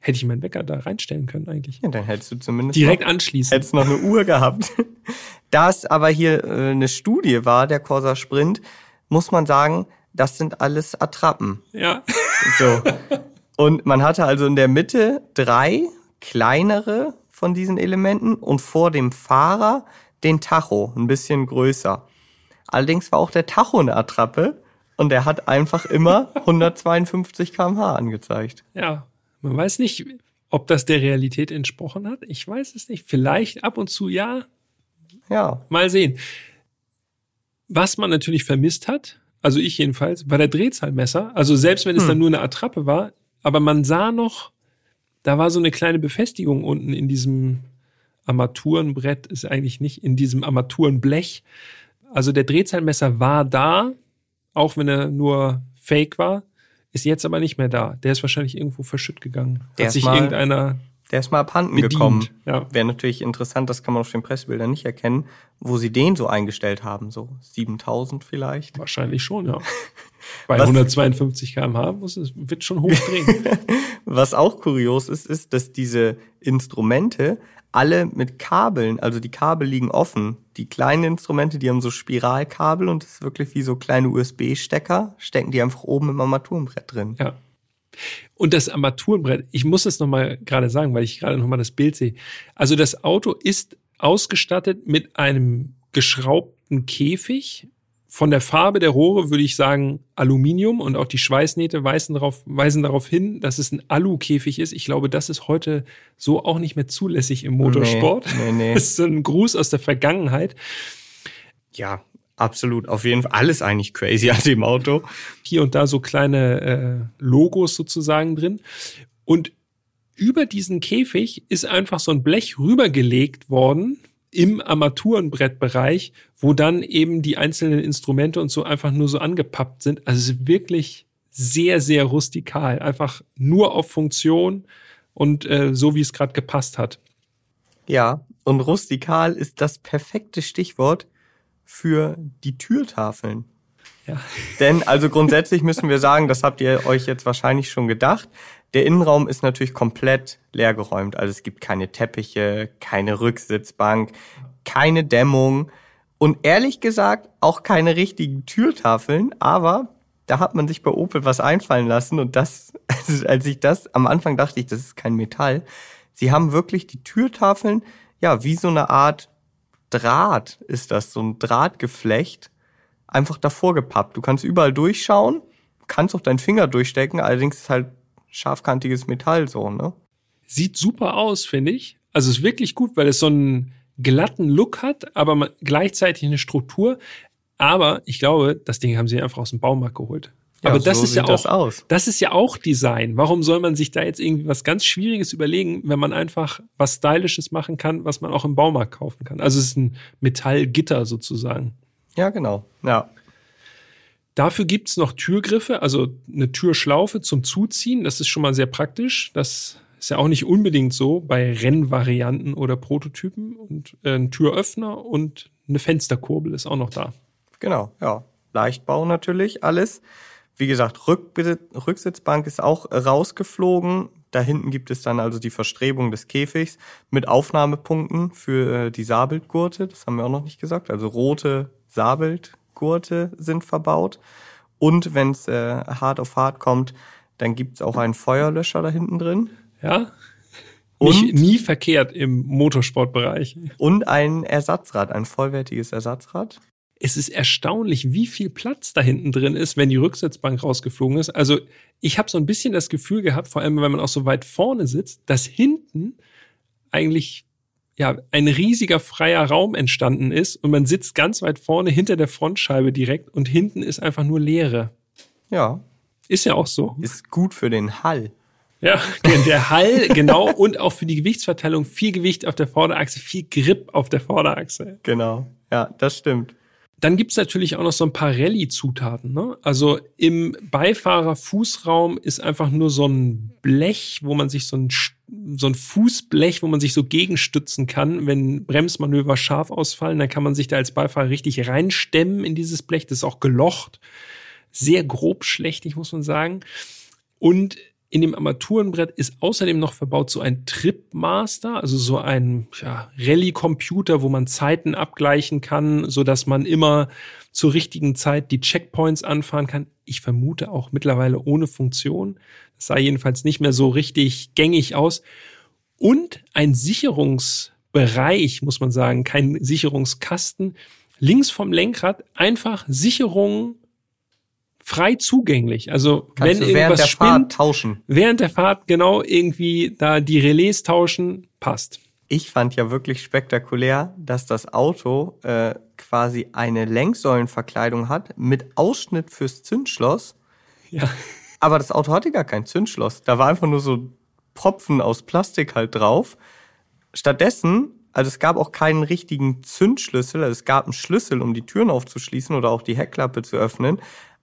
Hätte ich meinen Wecker da reinstellen können eigentlich. Ja, dann hättest du zumindest Direkt noch, anschließen. hättest noch eine Uhr gehabt. Da es aber hier äh, eine Studie war, der Corsa Sprint, muss man sagen, das sind alles Attrappen. Ja. So. Und man hatte also in der Mitte drei kleinere von diesen Elementen und vor dem Fahrer den Tacho, ein bisschen größer. Allerdings war auch der Tacho eine Attrappe und der hat einfach immer 152 km/h angezeigt. Ja, man weiß nicht, ob das der Realität entsprochen hat. Ich weiß es nicht. Vielleicht ab und zu ja. Ja, Mal sehen. Was man natürlich vermisst hat, also ich jedenfalls, war der Drehzahlmesser. Also selbst wenn es Hm. dann nur eine Attrappe war, aber man sah noch, da war so eine kleine Befestigung unten in diesem Armaturenbrett, ist eigentlich nicht in diesem Armaturenblech. Also der Drehzahlmesser war da, auch wenn er nur fake war, ist jetzt aber nicht mehr da. Der ist wahrscheinlich irgendwo verschütt gegangen. Der Hat sich irgendeiner der ist mal abhanden bedient. gekommen. Ja. Wäre natürlich interessant, das kann man auf den Pressebildern nicht erkennen, wo sie den so eingestellt haben, so 7000 vielleicht. Wahrscheinlich schon, ja. Bei Was- 152 km/h muss es, wird schon hochdrehen. Was auch kurios ist, ist, dass diese Instrumente alle mit Kabeln, also die Kabel liegen offen. Die kleinen Instrumente, die haben so Spiralkabel und das ist wirklich wie so kleine USB-Stecker, stecken die einfach oben im Armaturenbrett drin. ja. Und das Armaturenbrett, ich muss es nochmal gerade sagen, weil ich gerade nochmal das Bild sehe. Also das Auto ist ausgestattet mit einem geschraubten Käfig. Von der Farbe der Rohre würde ich sagen Aluminium und auch die Schweißnähte weisen darauf, weisen darauf hin, dass es ein Alu-Käfig ist. Ich glaube, das ist heute so auch nicht mehr zulässig im Motorsport. Nee, nee, nee. Das ist so ein Gruß aus der Vergangenheit. Ja, absolut. Auf jeden Fall alles eigentlich crazy an dem Auto. hier und da so kleine äh, Logos sozusagen drin. Und über diesen Käfig ist einfach so ein Blech rübergelegt worden im Armaturenbrettbereich, wo dann eben die einzelnen Instrumente und so einfach nur so angepappt sind. Also es ist wirklich sehr, sehr rustikal. Einfach nur auf Funktion und äh, so, wie es gerade gepasst hat. Ja, und rustikal ist das perfekte Stichwort für die Türtafeln. Ja. Denn also grundsätzlich müssen wir sagen, das habt ihr euch jetzt wahrscheinlich schon gedacht, der Innenraum ist natürlich komplett leergeräumt. Also es gibt keine Teppiche, keine Rücksitzbank, keine Dämmung und ehrlich gesagt auch keine richtigen Türtafeln, aber da hat man sich bei Opel was einfallen lassen und das, als ich das am Anfang dachte ich, das ist kein Metall. Sie haben wirklich die Türtafeln, ja, wie so eine Art Draht ist das, so ein Drahtgeflecht, einfach davor gepappt. Du kannst überall durchschauen, kannst auch deinen Finger durchstecken, allerdings ist halt scharfkantiges Metall so, ne? Sieht super aus, finde ich. Also ist wirklich gut, weil es so ein glatten Look hat, aber gleichzeitig eine Struktur. Aber ich glaube, das Ding haben sie einfach aus dem Baumarkt geholt. Ja, aber das so ist ja das auch, aus. das ist ja auch Design. Warum soll man sich da jetzt irgendwie was ganz Schwieriges überlegen, wenn man einfach was Stylisches machen kann, was man auch im Baumarkt kaufen kann? Also es ist ein Metallgitter sozusagen. Ja, genau. Ja. Dafür gibt's noch Türgriffe, also eine Türschlaufe zum Zuziehen. Das ist schon mal sehr praktisch. Das ist ja auch nicht unbedingt so bei Rennvarianten oder Prototypen. Und äh, ein Türöffner und eine Fensterkurbel ist auch noch da. Genau, ja. Leichtbau natürlich, alles. Wie gesagt, Rückbesitz, Rücksitzbank ist auch rausgeflogen. Da hinten gibt es dann also die Verstrebung des Käfigs mit Aufnahmepunkten für äh, die Sabelgurte. Das haben wir auch noch nicht gesagt. Also rote Sabelgurte sind verbaut. Und wenn es äh, hart auf hart kommt, dann gibt es auch einen Feuerlöscher da hinten drin. Ja. Und? Nicht, nie verkehrt im Motorsportbereich. Und ein Ersatzrad, ein vollwertiges Ersatzrad. Es ist erstaunlich, wie viel Platz da hinten drin ist, wenn die Rücksitzbank rausgeflogen ist. Also ich habe so ein bisschen das Gefühl gehabt, vor allem wenn man auch so weit vorne sitzt, dass hinten eigentlich ja ein riesiger freier Raum entstanden ist und man sitzt ganz weit vorne hinter der Frontscheibe direkt und hinten ist einfach nur Leere. Ja, Ist ja auch so. ist gut für den Hall. Ja, der Hall, genau, und auch für die Gewichtsverteilung viel Gewicht auf der Vorderachse, viel Grip auf der Vorderachse. Genau. Ja, das stimmt. Dann gibt's natürlich auch noch so ein paar Rallye-Zutaten. Ne? Also im Beifahrerfußraum ist einfach nur so ein Blech, wo man sich so ein, so ein Fußblech, wo man sich so gegenstützen kann, wenn Bremsmanöver scharf ausfallen, dann kann man sich da als Beifahrer richtig reinstemmen in dieses Blech. Das ist auch gelocht. Sehr grob schlechtig, muss man sagen. Und in dem Armaturenbrett ist außerdem noch verbaut so ein Tripmaster, also so ein ja, Rallye-Computer, wo man Zeiten abgleichen kann, so dass man immer zur richtigen Zeit die Checkpoints anfahren kann. Ich vermute auch mittlerweile ohne Funktion. Das sah jedenfalls nicht mehr so richtig gängig aus. Und ein Sicherungsbereich, muss man sagen, kein Sicherungskasten. Links vom Lenkrad einfach Sicherung frei zugänglich. Also Kannst wenn während irgendwas der spinnt, Fahrt tauschen. während der Fahrt genau irgendwie da die Relais tauschen, passt. Ich fand ja wirklich spektakulär, dass das Auto äh, quasi eine Lenksäulenverkleidung hat mit Ausschnitt fürs Zündschloss. Ja. Aber das Auto hatte gar kein Zündschloss. Da war einfach nur so Propfen aus Plastik halt drauf. Stattdessen, also es gab auch keinen richtigen Zündschlüssel. Also es gab einen Schlüssel, um die Türen aufzuschließen oder auch die Heckklappe zu öffnen.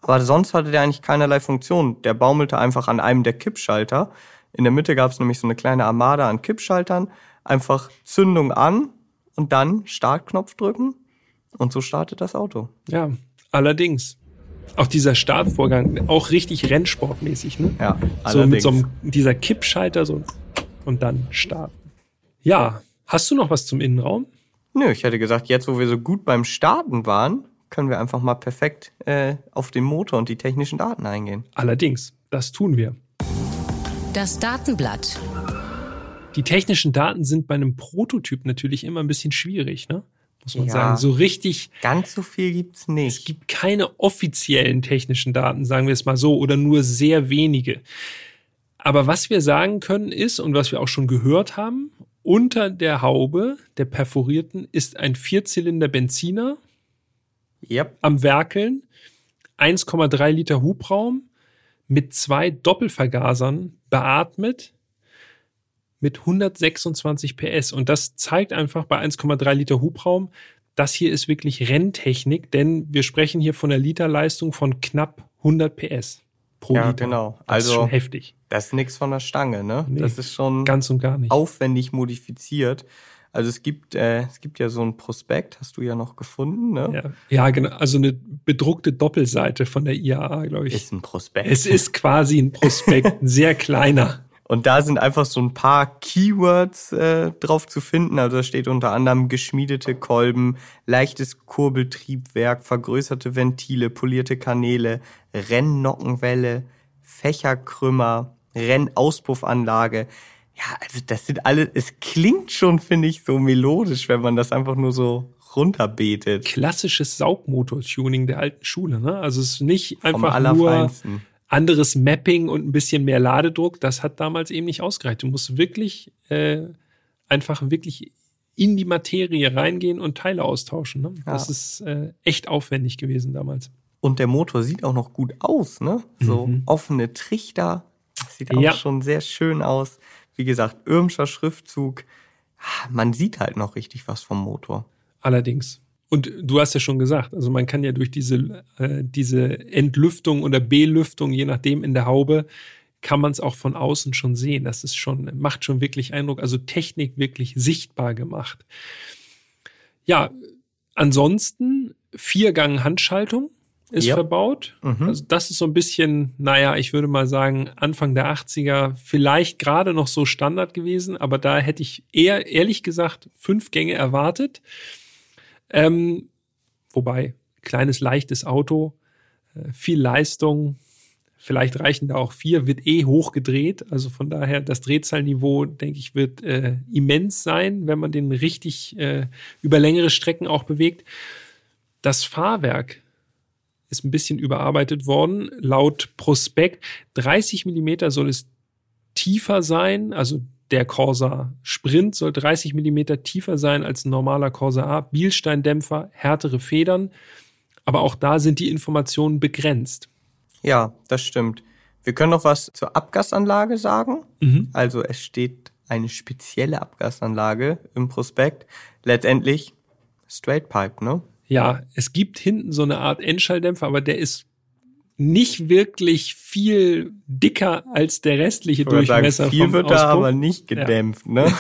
Aber sonst hatte der eigentlich keinerlei Funktion. Der baumelte einfach an einem der Kippschalter. In der Mitte gab es nämlich so eine kleine Armada an Kippschaltern. Einfach Zündung an und dann Startknopf drücken. Und so startet das Auto. Ja, allerdings. Auch dieser Startvorgang, auch richtig rennsportmäßig, ne? Ja, So mit allerdings. so einem, dieser Kippschalter so und dann starten. Ja, hast du noch was zum Innenraum? Nö, ich hätte gesagt, jetzt wo wir so gut beim Starten waren, können wir einfach mal perfekt äh, auf den Motor und die technischen Daten eingehen. Allerdings, das tun wir. Das Datenblatt. Die technischen Daten sind bei einem Prototyp natürlich immer ein bisschen schwierig, ne? Muss man Ja. sagen. So richtig, Ganz so viel gibt's es nicht. gibt keine offiziellen technischen Daten, sagen wir es mal so, oder nur sehr wenige. Aber was wir sagen können ist, und was wir auch schon gehört haben, unter der Haube der perforierten ist ein Vierzylinder Benziner Yep. am Werkeln, 1,3 Liter Hubraum mit zwei Doppelvergasern beatmet mit 126 PS. Und das zeigt einfach bei 1,3 Liter Hubraum, das hier ist wirklich Renntechnik, denn wir sprechen hier von einer Literleistung von knapp 100 PS pro Ja, Liter. genau. Das ist Also- schon heftig. Das ist nix von der Stange, ne? Nee, das ist schon Ganz und gar nicht. aufwendig modifiziert. Also es gibt, äh, es gibt ja so ein Prospekt, hast du ja noch gefunden, ne? Ja, ja, genau. Also eine bedruckte Doppelseite von der IAA, glaube ich. Ist ein Prospekt. es ist quasi ein Prospekt, ein sehr kleiner. Und da sind einfach so ein paar Keywords äh, drauf zu finden. Also da steht unter anderem geschmiedete Kolben, leichtes Kurbeltriebwerk, vergrößerte Ventile, polierte Kanäle, Rennnockenwelle, Fächerkrümmer, Rennauspuffanlage. Ja, also das sind alle, es klingt schon, finde ich, so melodisch, wenn man das einfach nur so runterbetet. klassisches Saugmotor-Tuning der alten Schule. Ne? Also es ist nicht einfach nur anderes Mapping und ein bisschen mehr Ladedruck. Das hat damals eben nicht ausgereicht. Du musst wirklich äh, einfach wirklich in die Materie reingehen und Teile austauschen. Ne? Ja. Das ist äh, echt aufwendig gewesen damals. Und der Motor sieht auch noch gut aus, ne? So Mhm. offene Trichter. Das sieht auch Ja. schon sehr schön aus. Wie gesagt, Irmscher Schriftzug. Ah, Man sieht halt noch richtig was vom Motor. Allerdings. Und du hast ja schon gesagt, also man kann ja durch diese, äh, diese Entlüftung oder Belüftung, je nachdem in der Haube, kann man es auch von außen schon sehen. Das ist schon, macht schon wirklich Eindruck. Also Technik wirklich sichtbar gemacht. Ja, ansonsten Viergang Handschaltung ist Ja. verbaut. Mhm. Also das ist so ein bisschen, naja, ich würde mal sagen, Anfang der 80er vielleicht gerade noch so Standard gewesen, aber da hätte ich eher, ehrlich gesagt, fünf Gänge erwartet. Ähm, wobei, kleines, leichtes Auto, äh, viel Leistung, vielleicht reichen da auch vier, wird eh hochgedreht. Also von daher, das Drehzahlniveau, denke ich, wird äh, immens sein, wenn man den richtig äh, über längere Strecken auch bewegt. Das Fahrwerk ist ein bisschen überarbeitet worden. Laut Prospekt 30 Millimeter soll es tiefer sein. Also der Corsa Sprint soll 30 Millimeter tiefer sein als ein normaler Corsa A. Bielsteindämpfer, härtere Federn. Aber auch da sind die Informationen begrenzt. Ja, das stimmt. Wir können noch was zur Abgasanlage sagen. Mhm. Also es steht eine spezielle Abgasanlage im Prospekt. Letztendlich Straight Pipe, ne? Ja, es gibt hinten so eine Art Endschalldämpfer, aber der ist nicht wirklich viel dicker als der restliche Ich Durchmesser sagen, viel wird da Auspuff. aber nicht gedämpft, ne?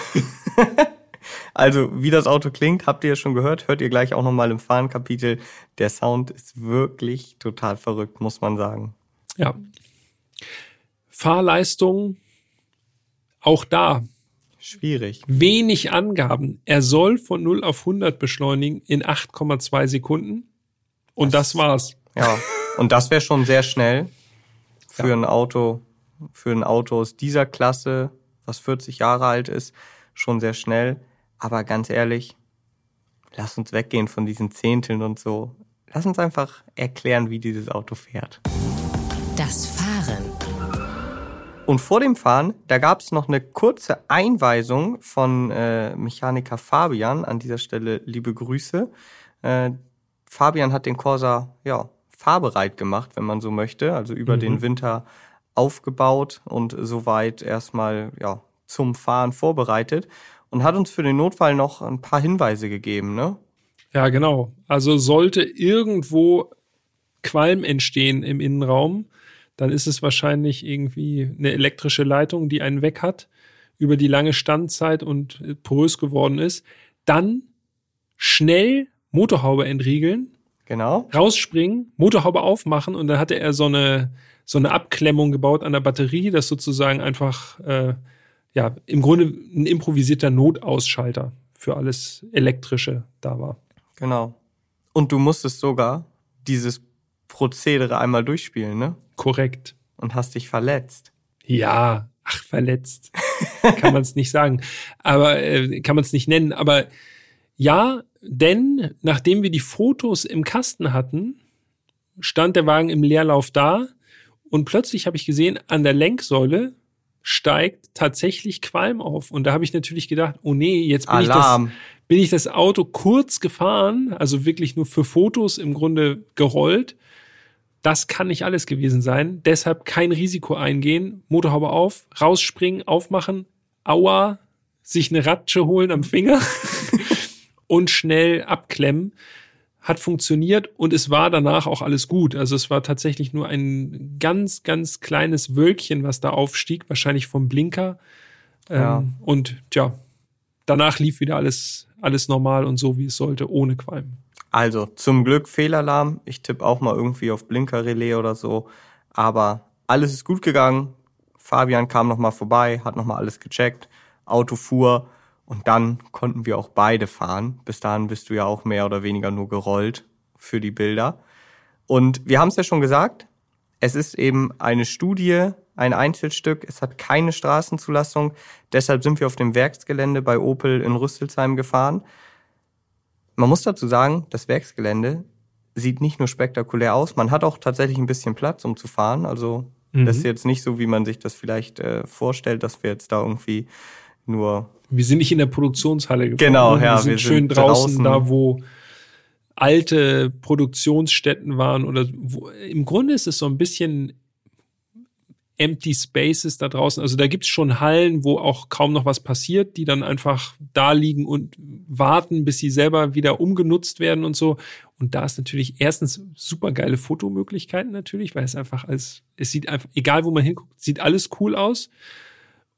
also, wie das Auto klingt, habt ihr ja schon gehört, hört ihr gleich auch nochmal im Fahrenkapitel. Der Sound ist wirklich total verrückt, muss man sagen. Ja. Fahrleistung, auch da Schwierig. wenig Angaben. Er soll von 0 auf 100 beschleunigen in 8,2 Sekunden. Und das, Das- war's. Ja. Und das wäre schon sehr schnell für Ja. ein Auto, für ein Auto aus dieser Klasse, was 40 Jahre alt ist, schon sehr schnell. Aber ganz ehrlich, lass uns weggehen von diesen Zehnteln und so. Lass uns einfach erklären, wie dieses Auto fährt. Das Fahren. Und vor dem Fahren, da gab es noch eine kurze Einweisung von äh, Mechaniker Fabian. An dieser Stelle liebe Grüße. Äh, Fabian hat den Corsa ja fahrbereit gemacht, wenn man so möchte, also über Mhm. den Winter aufgebaut und soweit erstmal ja zum Fahren vorbereitet und hat uns für den Notfall noch ein paar Hinweise gegeben, ne? Ja, genau. Also sollte irgendwo Qualm entstehen im Innenraum, dann ist es wahrscheinlich irgendwie eine elektrische Leitung, die einen weg hat, über die lange Standzeit und äh, porös geworden ist. Dann schnell Motorhaube entriegeln, Genau. rausspringen, Motorhaube aufmachen und dann hatte er so eine, so eine Abklemmung gebaut an der Batterie, das sozusagen einfach, äh, ja, im Grunde ein improvisierter Notausschalter für alles Elektrische da war. Genau. Und du musstest sogar dieses Prozedere einmal durchspielen, ne? Korrekt. Und hast dich verletzt. Ja, ach, verletzt. kann man es nicht sagen. Aber äh, kann man es nicht nennen. Aber ja, denn nachdem wir die Fotos im Kasten hatten, stand der Wagen im Leerlauf da und plötzlich habe ich gesehen, an der Lenksäule steigt tatsächlich Qualm auf. Und da habe ich natürlich gedacht, oh nee, jetzt bin ich, das, Alarm. bin ich das Auto kurz gefahren, also wirklich nur für Fotos im Grunde gerollt. Das kann nicht alles gewesen sein. Deshalb kein Risiko eingehen. Motorhaube auf, rausspringen, aufmachen, aua, sich eine Ratsche holen am Finger und schnell abklemmen. Hat funktioniert und es war danach auch alles gut. Also es war tatsächlich nur ein ganz, ganz kleines Wölkchen, was da aufstieg, wahrscheinlich vom Blinker. Ja. Ähm, und tja, danach lief wieder alles, alles normal und so, wie es sollte, ohne Qualm. Also, zum Glück Fehlalarm. Ich tippe auch mal irgendwie auf Blinkerrelais oder so. Aber alles ist gut gegangen. Fabian kam nochmal vorbei, hat nochmal alles gecheckt. Auto fuhr. Und dann konnten wir auch beide fahren. Bis dahin bist du ja auch mehr oder weniger nur gerollt für die Bilder. Und wir haben es ja schon gesagt, es ist eben eine Studie, ein Einzelstück. Es hat keine Straßenzulassung. Deshalb sind wir auf dem Werksgelände bei Opel in Rüsselsheim gefahren. Man muss dazu sagen, das Werksgelände sieht nicht nur spektakulär aus, man hat auch tatsächlich ein bisschen Platz, um zu fahren. Also Mhm. das ist jetzt nicht so, wie man sich das vielleicht äh, vorstellt, dass wir jetzt da irgendwie nur Wir sind nicht in der Produktionshalle gefahren. Genau, ne? ja. Wir sind wir schön sind draußen, draußen. da wo alte Produktionsstätten waren oder wo, im Grunde ist es so ein bisschen Empty Spaces da draußen. Also da gibt's schon Hallen, wo auch kaum noch was passiert, die dann einfach da liegen und warten, bis sie selber wieder umgenutzt werden und so. Und da ist natürlich erstens super geile Fotomöglichkeiten natürlich, weil es einfach als, es sieht einfach, egal wo man hinguckt, sieht alles cool aus.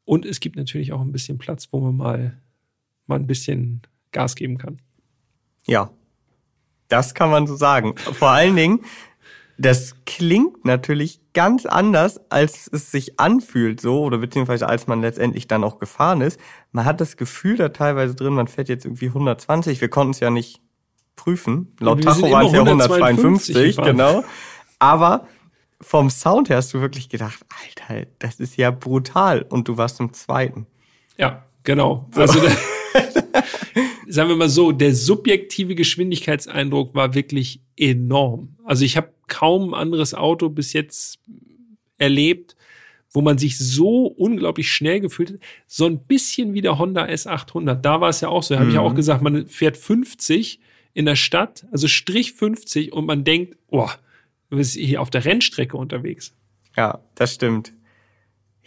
Und es gibt natürlich auch ein bisschen Platz, wo man mal, mal ein bisschen Gas geben kann. Ja, das kann man so sagen. Vor allen Dingen, das klingt natürlich ganz anders, als es sich anfühlt, so, oder beziehungsweise als man letztendlich dann auch gefahren ist. Man hat das Gefühl da teilweise drin, man fährt jetzt irgendwie 120. Wir konnten es ja nicht prüfen. Laut Tacho waren es ja immer 152, 152 gefahren. genau. Aber vom Sound her hast du wirklich gedacht, Alter, das ist ja brutal. Und du warst im zweiten. Ja, genau. Also sagen wir mal so, der subjektive Geschwindigkeitseindruck war wirklich enorm. Also ich habe kaum ein anderes Auto bis jetzt erlebt, wo man sich so unglaublich schnell gefühlt hat. So ein bisschen wie der Honda S800. Da war es ja auch so. Da habe ich ja auch gesagt, man fährt 50 in der Stadt, also Strich 50 und man denkt, oh, du bist hier auf der Rennstrecke unterwegs. Ja, das stimmt.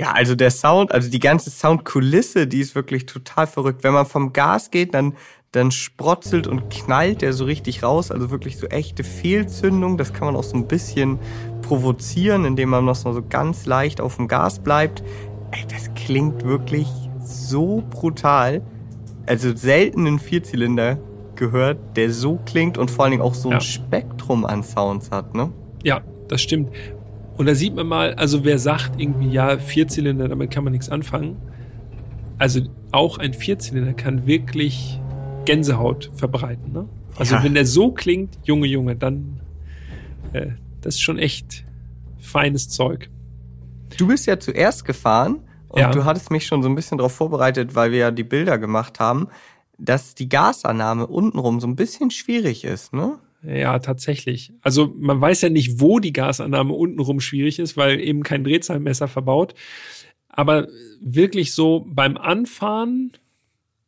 Ja, also der Sound, also die ganze Soundkulisse, die ist wirklich total verrückt. Wenn man vom Gas geht, dann, dann sprotzelt und knallt der so richtig raus. Also wirklich so echte Fehlzündung. Das kann man auch so ein bisschen provozieren, indem man noch so ganz leicht auf dem Gas bleibt. Ey, das klingt wirklich so brutal. Also selten einen Vierzylinder gehört, der so klingt und vor allen Dingen auch so ein Ja. Spektrum an Sounds hat, ne? Ja, das stimmt. Und da sieht man mal, also wer sagt irgendwie, ja, Vierzylinder, damit kann man nichts anfangen. Also auch ein Vierzylinder kann wirklich Gänsehaut verbreiten. Ne? Also Ja. wenn der so klingt, Junge, Junge, dann äh, das ist schon echt feines Zeug. Du bist ja zuerst gefahren und Ja. du hattest mich schon so ein bisschen darauf vorbereitet, weil wir ja die Bilder gemacht haben, dass die Gasannahme untenrum so ein bisschen schwierig ist, ne? Ja, tatsächlich. Also man weiß ja nicht, wo die Gasannahme untenrum schwierig ist, weil eben kein Drehzahlmesser verbaut. Aber wirklich so beim Anfahren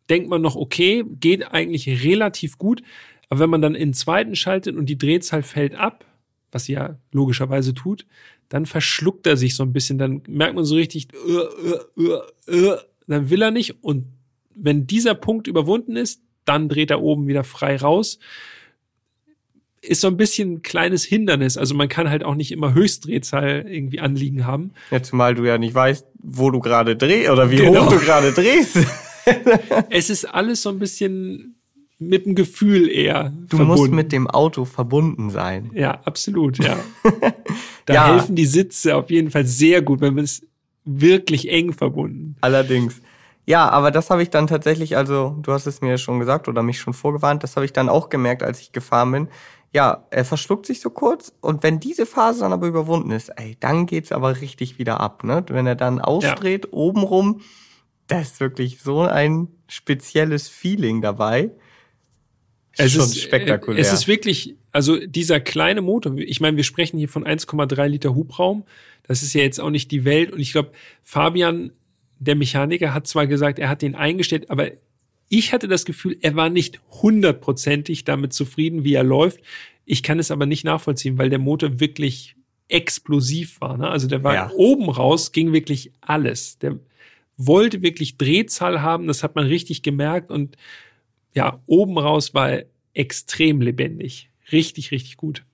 denkt man noch, okay, geht eigentlich relativ gut. Aber wenn man dann in den zweiten schaltet und die Drehzahl fällt ab, was sie ja logischerweise tut, dann verschluckt er sich so ein bisschen. Dann merkt man so richtig, äh, äh, äh, dann will er nicht. Und wenn dieser Punkt überwunden ist, dann dreht er oben wieder frei raus ist so ein bisschen ein kleines Hindernis. Also man kann halt auch nicht immer Höchstdrehzahl irgendwie anliegen haben. Ja, zumal du ja nicht weißt, wo du gerade drehst oder wie Genau. hoch du gerade drehst. Es ist alles so ein bisschen mit dem Gefühl eher Du verbunden. musst mit dem Auto verbunden sein. ja, absolut, ja. Da Ja. helfen die Sitze auf jeden Fall sehr gut, wenn man es wirklich eng verbunden. Allerdings. Ja, aber das habe ich dann tatsächlich, also du hast es mir schon gesagt oder mich schon vorgewarnt, das habe ich dann auch gemerkt, als ich gefahren bin. Ja, er verschluckt sich so kurz und wenn diese Phase dann aber überwunden ist, ey, dann geht's aber richtig wieder ab, ne? Wenn er dann ausdreht, obenrum, das ist wirklich so ein spezielles Feeling dabei. Es Schon ist spektakulär. Es ist wirklich, also dieser kleine Motor, ich meine, wir sprechen hier von 1,3 Liter Hubraum. Das ist ja jetzt auch nicht die Welt. Und ich glaube, Fabian, der Mechaniker, hat zwar gesagt, er hat den eingestellt, aber ich hatte das Gefühl, er war nicht hundertprozentig damit zufrieden, wie er läuft. Ich kann es aber nicht nachvollziehen, weil der Motor wirklich explosiv war. Ne? Also der war Ja. oben raus, ging wirklich alles. Der wollte wirklich Drehzahl haben, das hat man richtig gemerkt und ja, oben raus war er extrem lebendig. Richtig, richtig gut.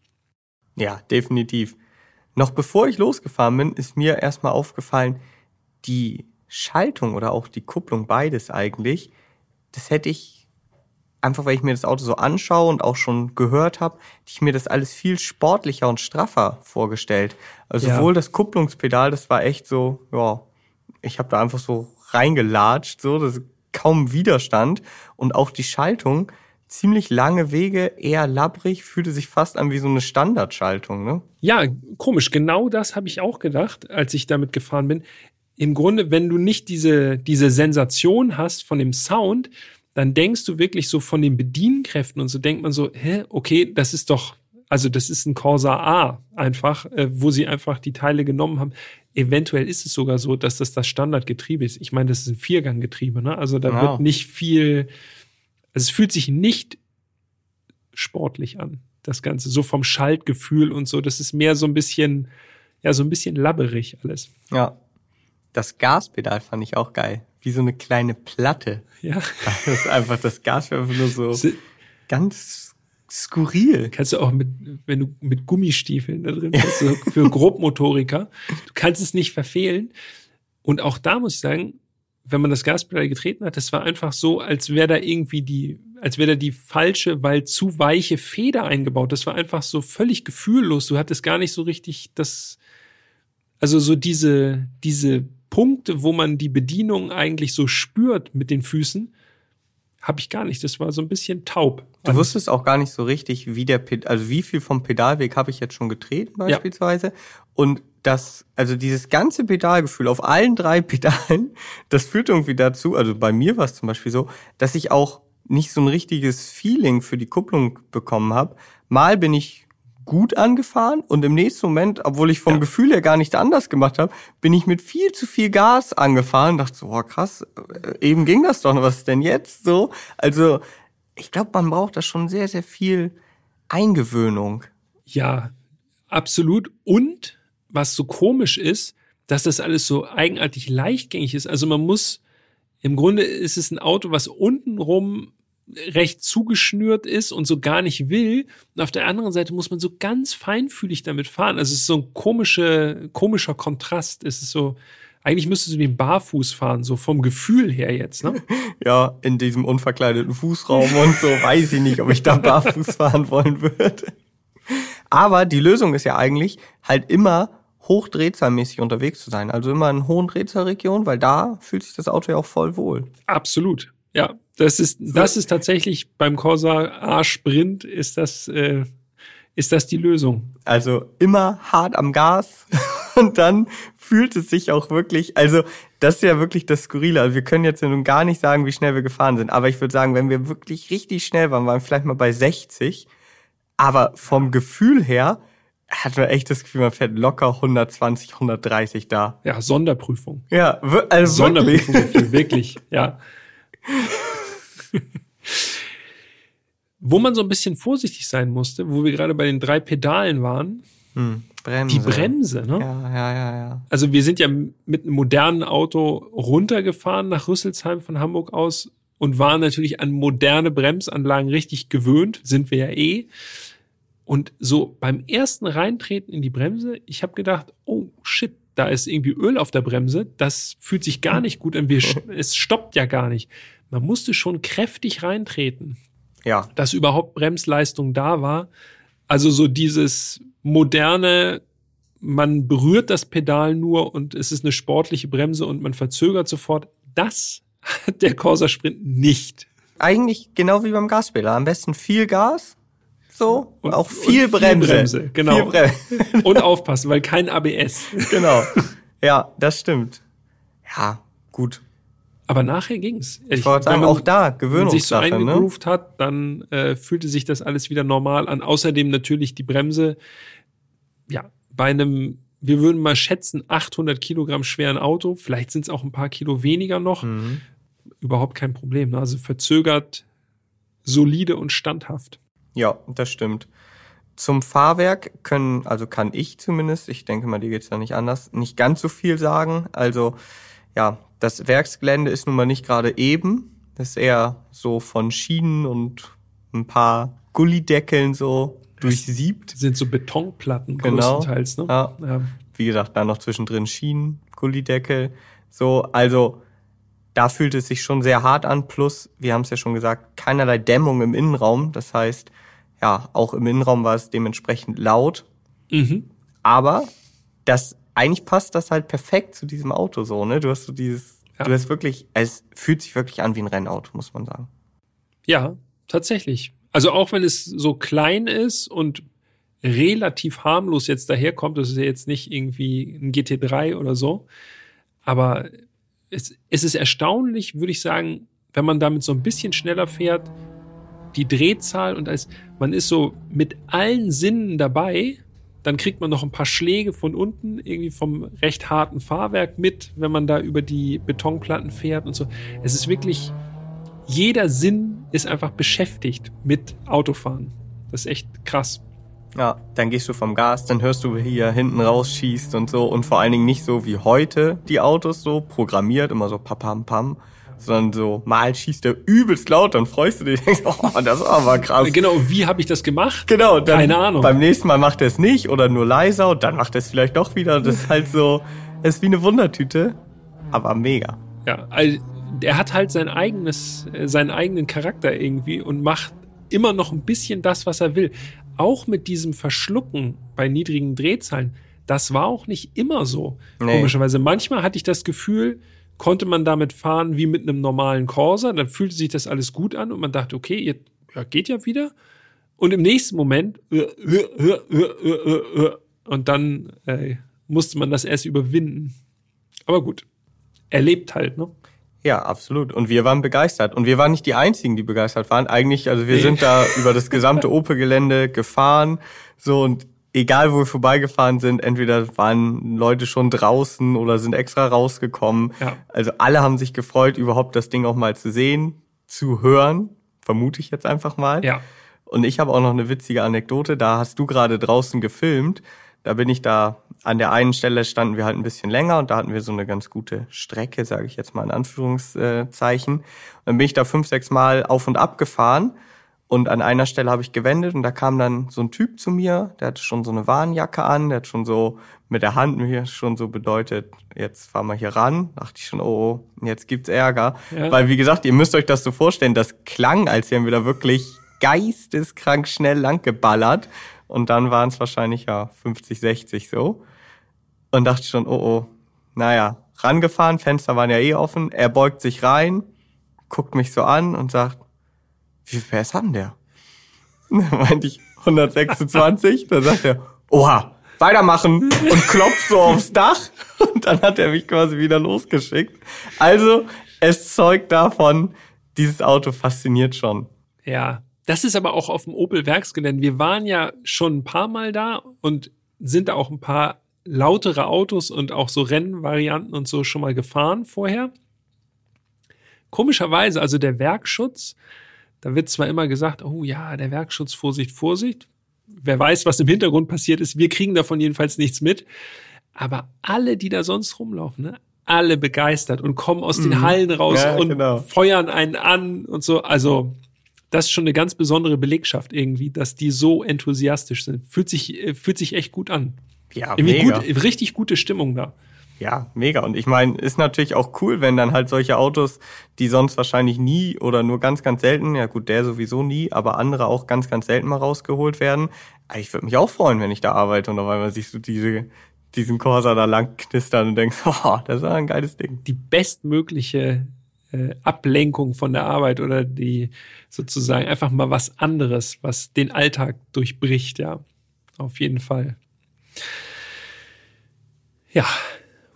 Ja, definitiv. Noch bevor ich losgefahren bin, ist mir erstmal aufgefallen, die Schaltung oder auch die Kupplung, beides eigentlich, das hätte ich, einfach weil ich mir das Auto so anschaue und auch schon gehört habe, hätte ich mir das alles viel sportlicher und straffer vorgestellt. Also Ja. sowohl das Kupplungspedal, das war echt so, ja, ich habe da einfach so reingelatscht, so, das ist kaum Widerstand. Und auch die Schaltung, ziemlich lange Wege, eher labbrig, fühlte sich fast an wie so eine Standardschaltung, ne? Ja, komisch. Genau das habe ich auch gedacht, als ich damit gefahren bin. Im Grunde, wenn du nicht diese, diese Sensation hast von dem Sound, dann denkst du wirklich so von den Bedienkräften und so denkt man so, hä, okay, das ist doch, also das ist ein Corsa A einfach, äh, wo sie einfach die Teile genommen haben. eventuell ist es sogar so, dass das das Standardgetriebe ist. Ich meine, das ist ein Vierganggetriebe, ne? Also da Genau. wird nicht viel, also es fühlt sich nicht sportlich an, das Ganze. So vom Schaltgefühl und so. Das ist mehr so ein bisschen, ja, so ein bisschen labberig alles. Ja. Das Gaspedal fand ich auch geil. Wie so eine kleine Platte. Ja. Das ist einfach, das Gas einfach nur so ganz skurril. Kannst du auch mit, wenn du mit Gummistiefeln da drin bist, so für Grobmotoriker. Du kannst es nicht verfehlen. Und auch da muss ich sagen, wenn man das Gaspedal getreten hat, das war einfach so, als wäre da irgendwie die, als wäre da die falsche, weil zu weiche Feder eingebaut. Das war einfach so völlig gefühllos. Du hattest gar nicht so richtig das, also so diese, diese Punkte, wo man die Bedienung eigentlich so spürt mit den Füßen, habe ich gar nicht. Das war so ein bisschen taub. Du wusstest auch gar nicht so richtig, wie der Ped also wie viel vom Pedalweg habe ich jetzt schon getreten beispielsweise. Und das, also dieses ganze Pedalgefühl auf allen drei Pedalen, das führt irgendwie dazu, also bei mir war es zum Beispiel so, dass ich auch nicht so ein richtiges Feeling für die Kupplung bekommen habe. Mal bin ich gut angefahren und im nächsten Moment, obwohl ich vom Ja. Gefühl her gar nichts anders gemacht habe, bin ich mit viel zu viel Gas angefahren. Dachte so, oh krass, äh, eben ging das doch, was denn jetzt so? Also ich glaube, man braucht da schon sehr, sehr viel Eingewöhnung. Ja, absolut. Und was so komisch ist, dass das alles so eigenartig leichtgängig ist. Also man muss, im Grunde ist es ein Auto, was untenrum recht zugeschnürt ist und so gar nicht will. Und auf der anderen Seite muss man so ganz feinfühlig damit fahren. Also es ist so ein komische, komischer Kontrast. Es ist so, eigentlich müsstest du den barfuß fahren, so vom Gefühl her jetzt, ne? Ja, in diesem unverkleideten Fußraum und so weiß ich nicht, ob ich da barfuß fahren wollen würde. Aber die Lösung ist ja eigentlich halt immer hochdrehzahlmäßig unterwegs zu sein. Also immer in hohen Drehzahlregionen, weil da fühlt sich das Auto ja auch voll wohl. Absolut. Ja, das ist, das ist tatsächlich beim Corsa A Sprint ist das, äh, ist das die Lösung. Also immer hart am Gas und dann fühlt es sich auch wirklich, also das ist ja wirklich das Skurrile. Also wir können jetzt ja nun gar nicht sagen, wie schnell wir gefahren sind, aber ich würde sagen, wenn wir wirklich richtig schnell waren, waren wir vielleicht mal bei 60, aber vom Gefühl her hat man echt das Gefühl, man fährt locker 120, 130 da. Ja, Sonderprüfung. Ja, also wirklich. Sonderprüfung, dafür, wirklich, ja. Wo man so ein bisschen vorsichtig sein musste, wo wir gerade bei den drei Pedalen waren, Hm, Bremse. die Bremse, ne? Ja, ja, ja, ja. Also wir sind ja mit einem modernen Auto runtergefahren nach Rüsselsheim von Hamburg aus und waren natürlich an moderne Bremsanlagen richtig gewöhnt, sind wir ja eh. Und so beim ersten Reintreten in die Bremse, ich habe gedacht, oh shit, da ist irgendwie Öl auf der Bremse, das fühlt sich gar nicht gut an, wir, es stoppt ja gar nicht. Man musste schon kräftig reintreten Ja, dass überhaupt Bremsleistung da war. Also so dieses moderne, man berührt das Pedal nur und es ist eine sportliche Bremse und man verzögert sofort. Das hat der Corsa Sprint nicht. eigentlich genau wie beim Gaspedal. Am besten viel Gas, so, Und- auch und viel viel Bremse. Bremse, genau. Viel Bremse. Und aufpassen, weil kein ABS. genau. Ja, das stimmt. Ja, gut. Aber nachher ging's. Ich wollte sagen, auch da Wenn man sich so Gewöhnungssache, ne? eingegroovt hat, dann äh, fühlte sich das alles wieder normal an. Außerdem natürlich die Bremse, ja, bei einem, wir würden mal schätzen, 800 Kilogramm schweren Auto, vielleicht sind es auch ein paar Kilo weniger noch, Mhm. überhaupt kein Problem. ne? Also verzögert, solide und standhaft. Ja, das stimmt. Zum Fahrwerk können, also kann ich zumindest, ich denke mal, dir geht's ja nicht anders, nicht ganz so viel sagen. Also ja, das Werksgelände ist nun mal nicht gerade eben. Das ist eher so von Schienen und ein paar Gullideckeln so durchsiebt. Das sind so Betonplatten Genau. größtenteils. Ne? Ja. Ja. Wie gesagt, dann noch zwischendrin Schienen, Gullideckel. So, also da fühlt es sich schon sehr hart an. Plus, wir haben es ja schon gesagt, keinerlei Dämmung im Innenraum. Das heißt, ja, auch im Innenraum war es dementsprechend laut. Mhm. Aber das eigentlich passt das halt perfekt zu diesem Auto so, ne? Du hast so dieses, Ja. du hast wirklich, es fühlt sich wirklich an wie ein Rennauto, muss man sagen. Ja, tatsächlich. Also auch wenn es so klein ist und relativ harmlos jetzt daherkommt, das ist ja jetzt nicht irgendwie ein GT3 oder so, aber es, es ist erstaunlich, würde ich sagen, wenn man damit so ein bisschen schneller fährt, die Drehzahl und als man ist so mit allen Sinnen dabei, dann kriegt man noch ein paar Schläge von unten, irgendwie vom recht harten Fahrwerk mit, wenn man da über die Betonplatten fährt und so. Es ist wirklich, jeder Sinn ist einfach beschäftigt mit Autofahren. Das ist echt krass. Ja, dann gehst du vom Gas, dann hörst du hier hinten rausschießt und so und vor allen Dingen nicht so wie heute die Autos so programmiert, immer so papam pam, sondern so mal schießt der übelst laut, dann freust du dich, denkst, oh, das war aber krass. Genau, wie habe ich das gemacht? Genau, dann Keine Ahnung. beim nächsten Mal macht er es nicht oder nur leiser und dann macht er es vielleicht doch wieder. Das ist halt so, es ist wie eine Wundertüte, aber mega. Ja, also, er hat halt sein eigenes, äh, seinen eigenen Charakter irgendwie und macht immer noch ein bisschen das, was er will. Auch mit diesem Verschlucken bei niedrigen Drehzahlen, das war auch nicht immer so. Nee. Komischerweise. Manchmal hatte ich das Gefühl, konnte man damit fahren wie mit einem normalen Corsa, dann fühlte sich das alles gut an und man dachte, okay, ihr, ja, geht ja wieder. Und im nächsten Moment äh, äh, äh, und dann äh, musste man das erst überwinden. Aber gut, er lebt halt, ne? Ja, absolut. Und wir waren begeistert. Und wir waren nicht die einzigen, die begeistert waren. Eigentlich, also wir Nee. sind da über das gesamte Opel-Gelände gefahren. So und egal wo wir vorbeigefahren sind, entweder waren Leute schon draußen oder sind extra rausgekommen. Ja. Also alle haben sich gefreut, überhaupt das Ding auch mal zu sehen, zu hören. Vermute ich jetzt einfach mal. Ja. Und ich habe auch noch eine witzige Anekdote. Da hast du gerade draußen gefilmt. Da bin ich da an der einen Stelle standen wir halt ein bisschen länger und da hatten wir so eine ganz gute Strecke, sage ich jetzt mal in Anführungszeichen. Und dann bin ich da fünf, sechs Mal auf und ab gefahren und an einer Stelle habe ich gewendet und da kam dann so ein Typ zu mir, der hatte schon so eine Warnjacke an, der hat schon so mit der Hand mir schon so bedeutet, jetzt fahren wir hier ran. Dachte ich schon, oh, oh, jetzt gibt's Ärger. Ja. Weil wie gesagt, ihr müsst euch das so vorstellen, das klang, als wären wir da wirklich geisteskrank schnell lang geballert. Und dann waren es wahrscheinlich ja 50, 60 so. Und dachte schon, oh oh, naja, rangefahren, Fenster waren ja eh offen. Er beugt sich rein, guckt mich so an und sagt, wie viel PS hat denn der? Und dann meinte ich 126. Dann sagt er, oha, weitermachen und klopft so aufs Dach. Und dann hat er mich quasi wieder losgeschickt. Also, es zeugt davon, dieses Auto fasziniert schon. Ja, das ist aber auch auf dem Opel Werksgelände. Wir waren ja schon ein paar Mal da und sind da auch ein paar lautere Autos und auch so Rennvarianten und so schon mal gefahren vorher. Komischerweise, also der Werkschutz, da wird zwar immer gesagt, oh ja, der Werkschutz, Vorsicht, Vorsicht. Wer weiß, was im Hintergrund passiert ist. Wir kriegen davon jedenfalls nichts mit. Aber alle, die da sonst rumlaufen, ne, alle begeistert und kommen aus den Mhm. Hallen raus Ja, und genau. feuern einen an und so. Also, das ist schon eine ganz besondere Belegschaft irgendwie, dass die so enthusiastisch sind. Fühlt sich, äh, fühlt sich echt gut an. Ja, Irgendwie mega. gut, richtig gute Stimmung da. Ja, mega. Und ich meine, ist natürlich auch cool, wenn dann halt solche Autos, die sonst wahrscheinlich nie oder nur ganz, ganz selten, ja gut, der sowieso nie, aber andere auch ganz, ganz selten mal rausgeholt werden. Ich würde mich auch freuen, wenn ich da arbeite und auf einmal siehst du diese, diesen Corsa da lang knistern und denkst, oh, das ist ein geiles Ding. Die bestmögliche äh, Ablenkung von der Arbeit oder die sozusagen einfach mal was anderes, was den Alltag durchbricht, ja. Auf jeden Fall. Ja,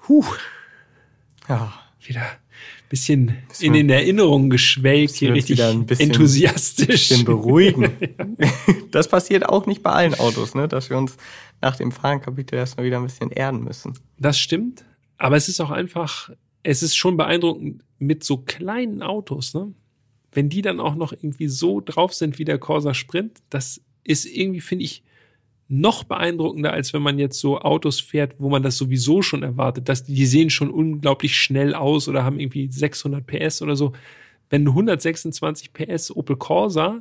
huh, Ja, wieder ein bisschen Müssen in den Erinnerungen geschwelgt, hier richtig ein bisschen- enthusiastisch. bisschen beruhigen. Das passiert auch nicht bei allen Autos, ne? dass wir uns nach dem Fahrenkapitel erstmal wieder ein bisschen erden müssen. Das stimmt. Aber es ist auch einfach, es ist schon beeindruckend mit so kleinen Autos, ne? Wenn die dann auch noch irgendwie so drauf sind wie der Corsa Sprint, das ist irgendwie, finde ich, noch beeindruckender, als wenn man jetzt so Autos fährt, wo man das sowieso schon erwartet, dass die, die sehen schon unglaublich schnell aus oder haben irgendwie 600 PS oder so. Wenn ein 126 PS Opel Corsa,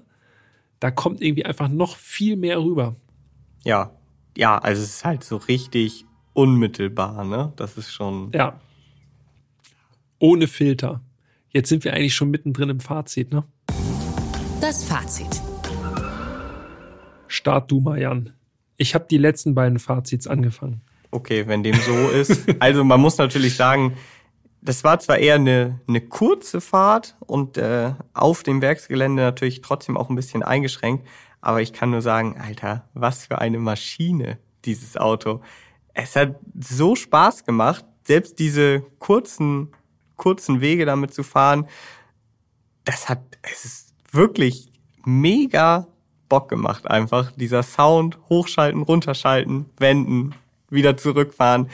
da kommt irgendwie einfach noch viel mehr rüber. Ja, ja, also es ist halt so richtig unmittelbar, ne? Das ist schon. Ja. Ohne Filter. Jetzt sind wir eigentlich schon mittendrin im Fazit, ne? Das Fazit. Start du mal, Jan. Ich habe die letzten beiden Fazits angefangen. Okay, wenn dem so ist. Also man muss natürlich sagen, das war zwar eher eine, eine kurze Fahrt und äh, auf dem Werksgelände natürlich trotzdem auch ein bisschen eingeschränkt, aber ich kann nur sagen, Alter, was für eine Maschine dieses Auto. Es hat so Spaß gemacht, selbst diese kurzen kurzen Wege damit zu fahren. Das hat es ist wirklich mega Bock gemacht einfach. Dieser Sound, hochschalten, runterschalten, wenden, wieder zurückfahren.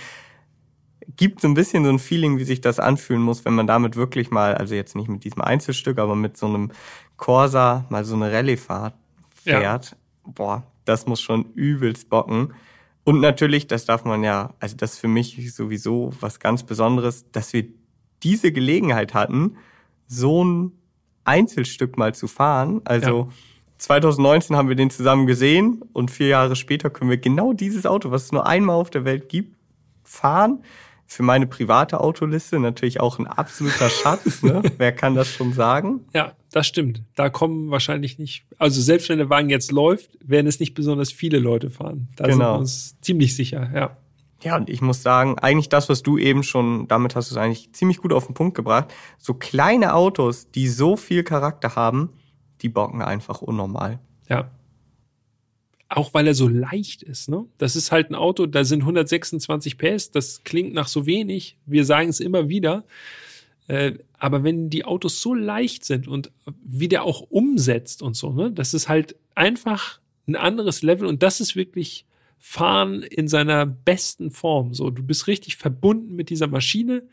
Gibt so ein bisschen so ein Feeling, wie sich das anfühlen muss, wenn man damit wirklich mal, also jetzt nicht mit diesem Einzelstück, aber mit so einem Corsa mal so eine Rallye-Fahrt fährt. Ja. Boah, das muss schon übelst bocken. Und natürlich, das darf man ja, also das ist für mich sowieso was ganz Besonderes, dass wir diese Gelegenheit hatten, so ein Einzelstück mal zu fahren. Also ja. 2019 haben wir den zusammen gesehen und vier Jahre später können wir genau dieses Auto, was es nur einmal auf der Welt gibt, fahren. Für meine private Autoliste natürlich auch ein absoluter Schatz. Ne? Wer kann das schon sagen? Ja, das stimmt. Da kommen wahrscheinlich nicht, also selbst wenn der Wagen jetzt läuft, werden es nicht besonders viele Leute fahren. Da genau. sind wir uns ziemlich sicher, ja. Ja, und ich muss sagen, eigentlich das, was du eben schon, damit hast du es eigentlich ziemlich gut auf den Punkt gebracht. So kleine Autos, die so viel Charakter haben, die bocken einfach unnormal. Ja. Auch weil er so leicht ist, ne? Das ist halt ein Auto, da sind 126 PS, das klingt nach so wenig. Wir sagen es immer wieder. Äh, aber wenn die Autos so leicht sind und wie der auch umsetzt und so, ne? Das ist halt einfach ein anderes Level und das ist wirklich Fahren in seiner besten Form. So, du bist richtig verbunden mit dieser Maschine.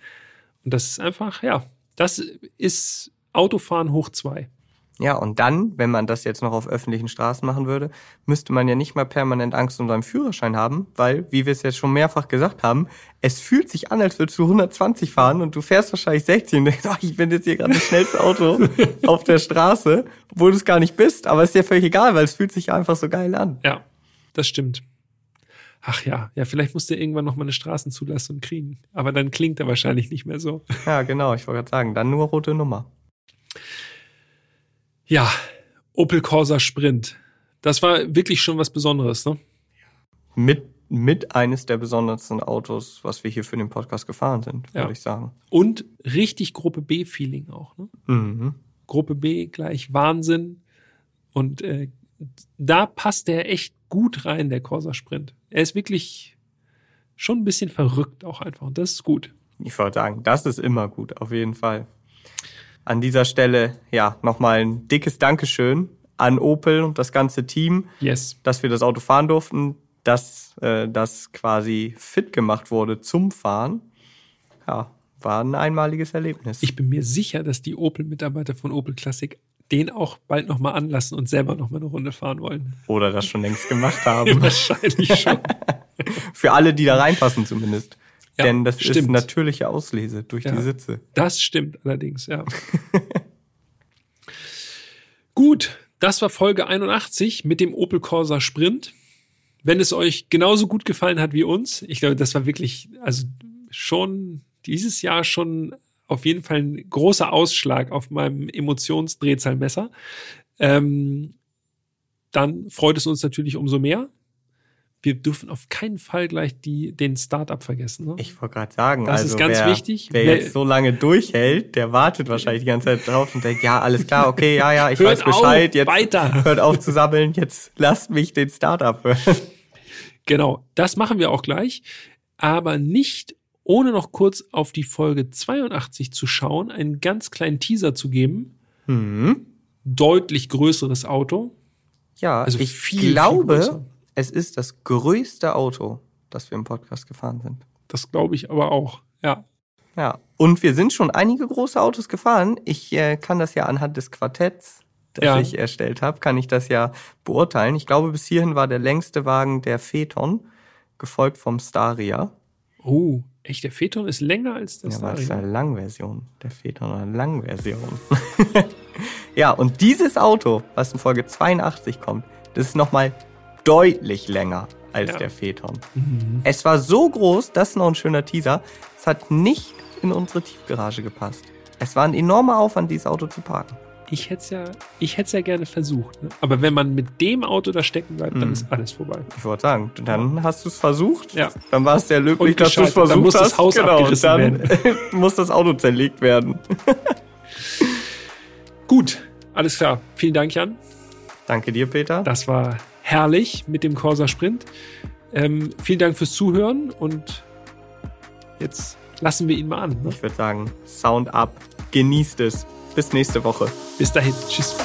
Und das ist einfach, ja, das ist Autofahren hoch zwei. Ja, und dann, wenn man das jetzt noch auf öffentlichen Straßen machen würde, müsste man ja nicht mal permanent Angst um seinen Führerschein haben, weil, wie wir es jetzt schon mehrfach gesagt haben, es fühlt sich an, als würdest du 120 fahren und du fährst wahrscheinlich 60 und denkst, oh, ich bin jetzt hier gerade das schnellste Auto auf der Straße, obwohl du es gar nicht bist, aber ist dir völlig egal, weil es fühlt sich einfach so geil an. Ja, das stimmt ach ja, ja, vielleicht musst du irgendwann noch mal eine Straßenzulassung kriegen. Aber dann klingt er wahrscheinlich nicht mehr so. Ja, genau, ich wollte gerade sagen, dann nur rote Nummer. Ja, Opel Corsa Sprint. Das war wirklich schon was Besonderes, ne? Mit, mit eines der besondersten Autos, was wir hier für den Podcast gefahren sind, würde ja. ich sagen. Und richtig Gruppe B-Feeling auch, ne? Mhm. Gruppe B gleich Wahnsinn. Und äh, da passt der echt gut rein, der Corsa Sprint. Er ist wirklich schon ein bisschen verrückt auch einfach und das ist gut. Ich wollte sagen, das ist immer gut, auf jeden Fall. An dieser Stelle, ja, nochmal ein dickes Dankeschön an Opel und das ganze Team, yes. dass wir das Auto fahren durften, dass äh, das quasi fit gemacht wurde zum Fahren. Ja, war ein einmaliges Erlebnis. Ich bin mir sicher, dass die Opel-Mitarbeiter von Opel Classic den auch bald nochmal anlassen und selber nochmal eine Runde fahren wollen. Oder das schon längst gemacht haben. Wahrscheinlich schon. Für alle, die da reinpassen zumindest. Ja, Denn das stimmt. ist natürliche Auslese durch ja, die Sitze. Das stimmt allerdings, ja. gut, das war Folge 81 mit dem Opel Corsa Sprint. Wenn es euch genauso gut gefallen hat wie uns, ich glaube, das war wirklich, also schon dieses Jahr schon auf jeden Fall ein großer Ausschlag auf meinem Emotionsdrehzahlmesser. Ähm, dann freut es uns natürlich umso mehr. Wir dürfen auf keinen Fall gleich die, den Startup vergessen. Ne? Ich wollte gerade sagen, das also ist ganz wer, wichtig. Wer, jetzt so lange durchhält, der wartet wahrscheinlich die ganze Zeit drauf und denkt, ja, alles klar, okay, ja, ja, ich hört weiß Bescheid, auf, jetzt weiter. hört auf zu sammeln, jetzt lasst mich den Startup hören. Genau, das machen wir auch gleich, aber nicht ohne noch kurz auf die Folge 82 zu schauen, einen ganz kleinen Teaser zu geben. Mhm. Deutlich größeres Auto. Ja, also ich viel, glaube, viel es ist das größte Auto, das wir im Podcast gefahren sind. Das glaube ich aber auch, ja. Ja, und wir sind schon einige große Autos gefahren. Ich äh, kann das ja anhand des Quartetts, das ja. ich erstellt habe, kann ich das ja beurteilen. Ich glaube, bis hierhin war der längste Wagen der Phaeton, gefolgt vom Staria. Oh, Echt, der Phaeton ist länger als das Ja, aber das ist eine Langversion. Der Phaeton eine Langversion. ja, und dieses Auto, was in Folge 82 kommt, das ist nochmal deutlich länger als ja. der Phaeton. Mhm. Es war so groß, das ist noch ein schöner Teaser, es hat nicht in unsere Tiefgarage gepasst. Es war ein enormer Aufwand, dieses Auto zu parken ich hätte es ja, ich hätte ja gerne versucht. Ne? Aber wenn man mit dem Auto da stecken bleibt, dann mhm. ist alles vorbei. Ich wollte sagen, dann hast du es versucht. Ja. Dann war es sehr löblich, dass du es versucht dann muss hast. Das Haus genau, dann muss das Auto zerlegt werden. Gut, alles klar. Vielen Dank, Jan. Danke dir, Peter. Das war herrlich mit dem Corsa Sprint. Ähm, vielen Dank fürs Zuhören und jetzt lassen wir ihn mal an. Ne? Ich würde sagen, Sound up, genießt es. Bis nächste Woche. Bis dahin. Tschüss.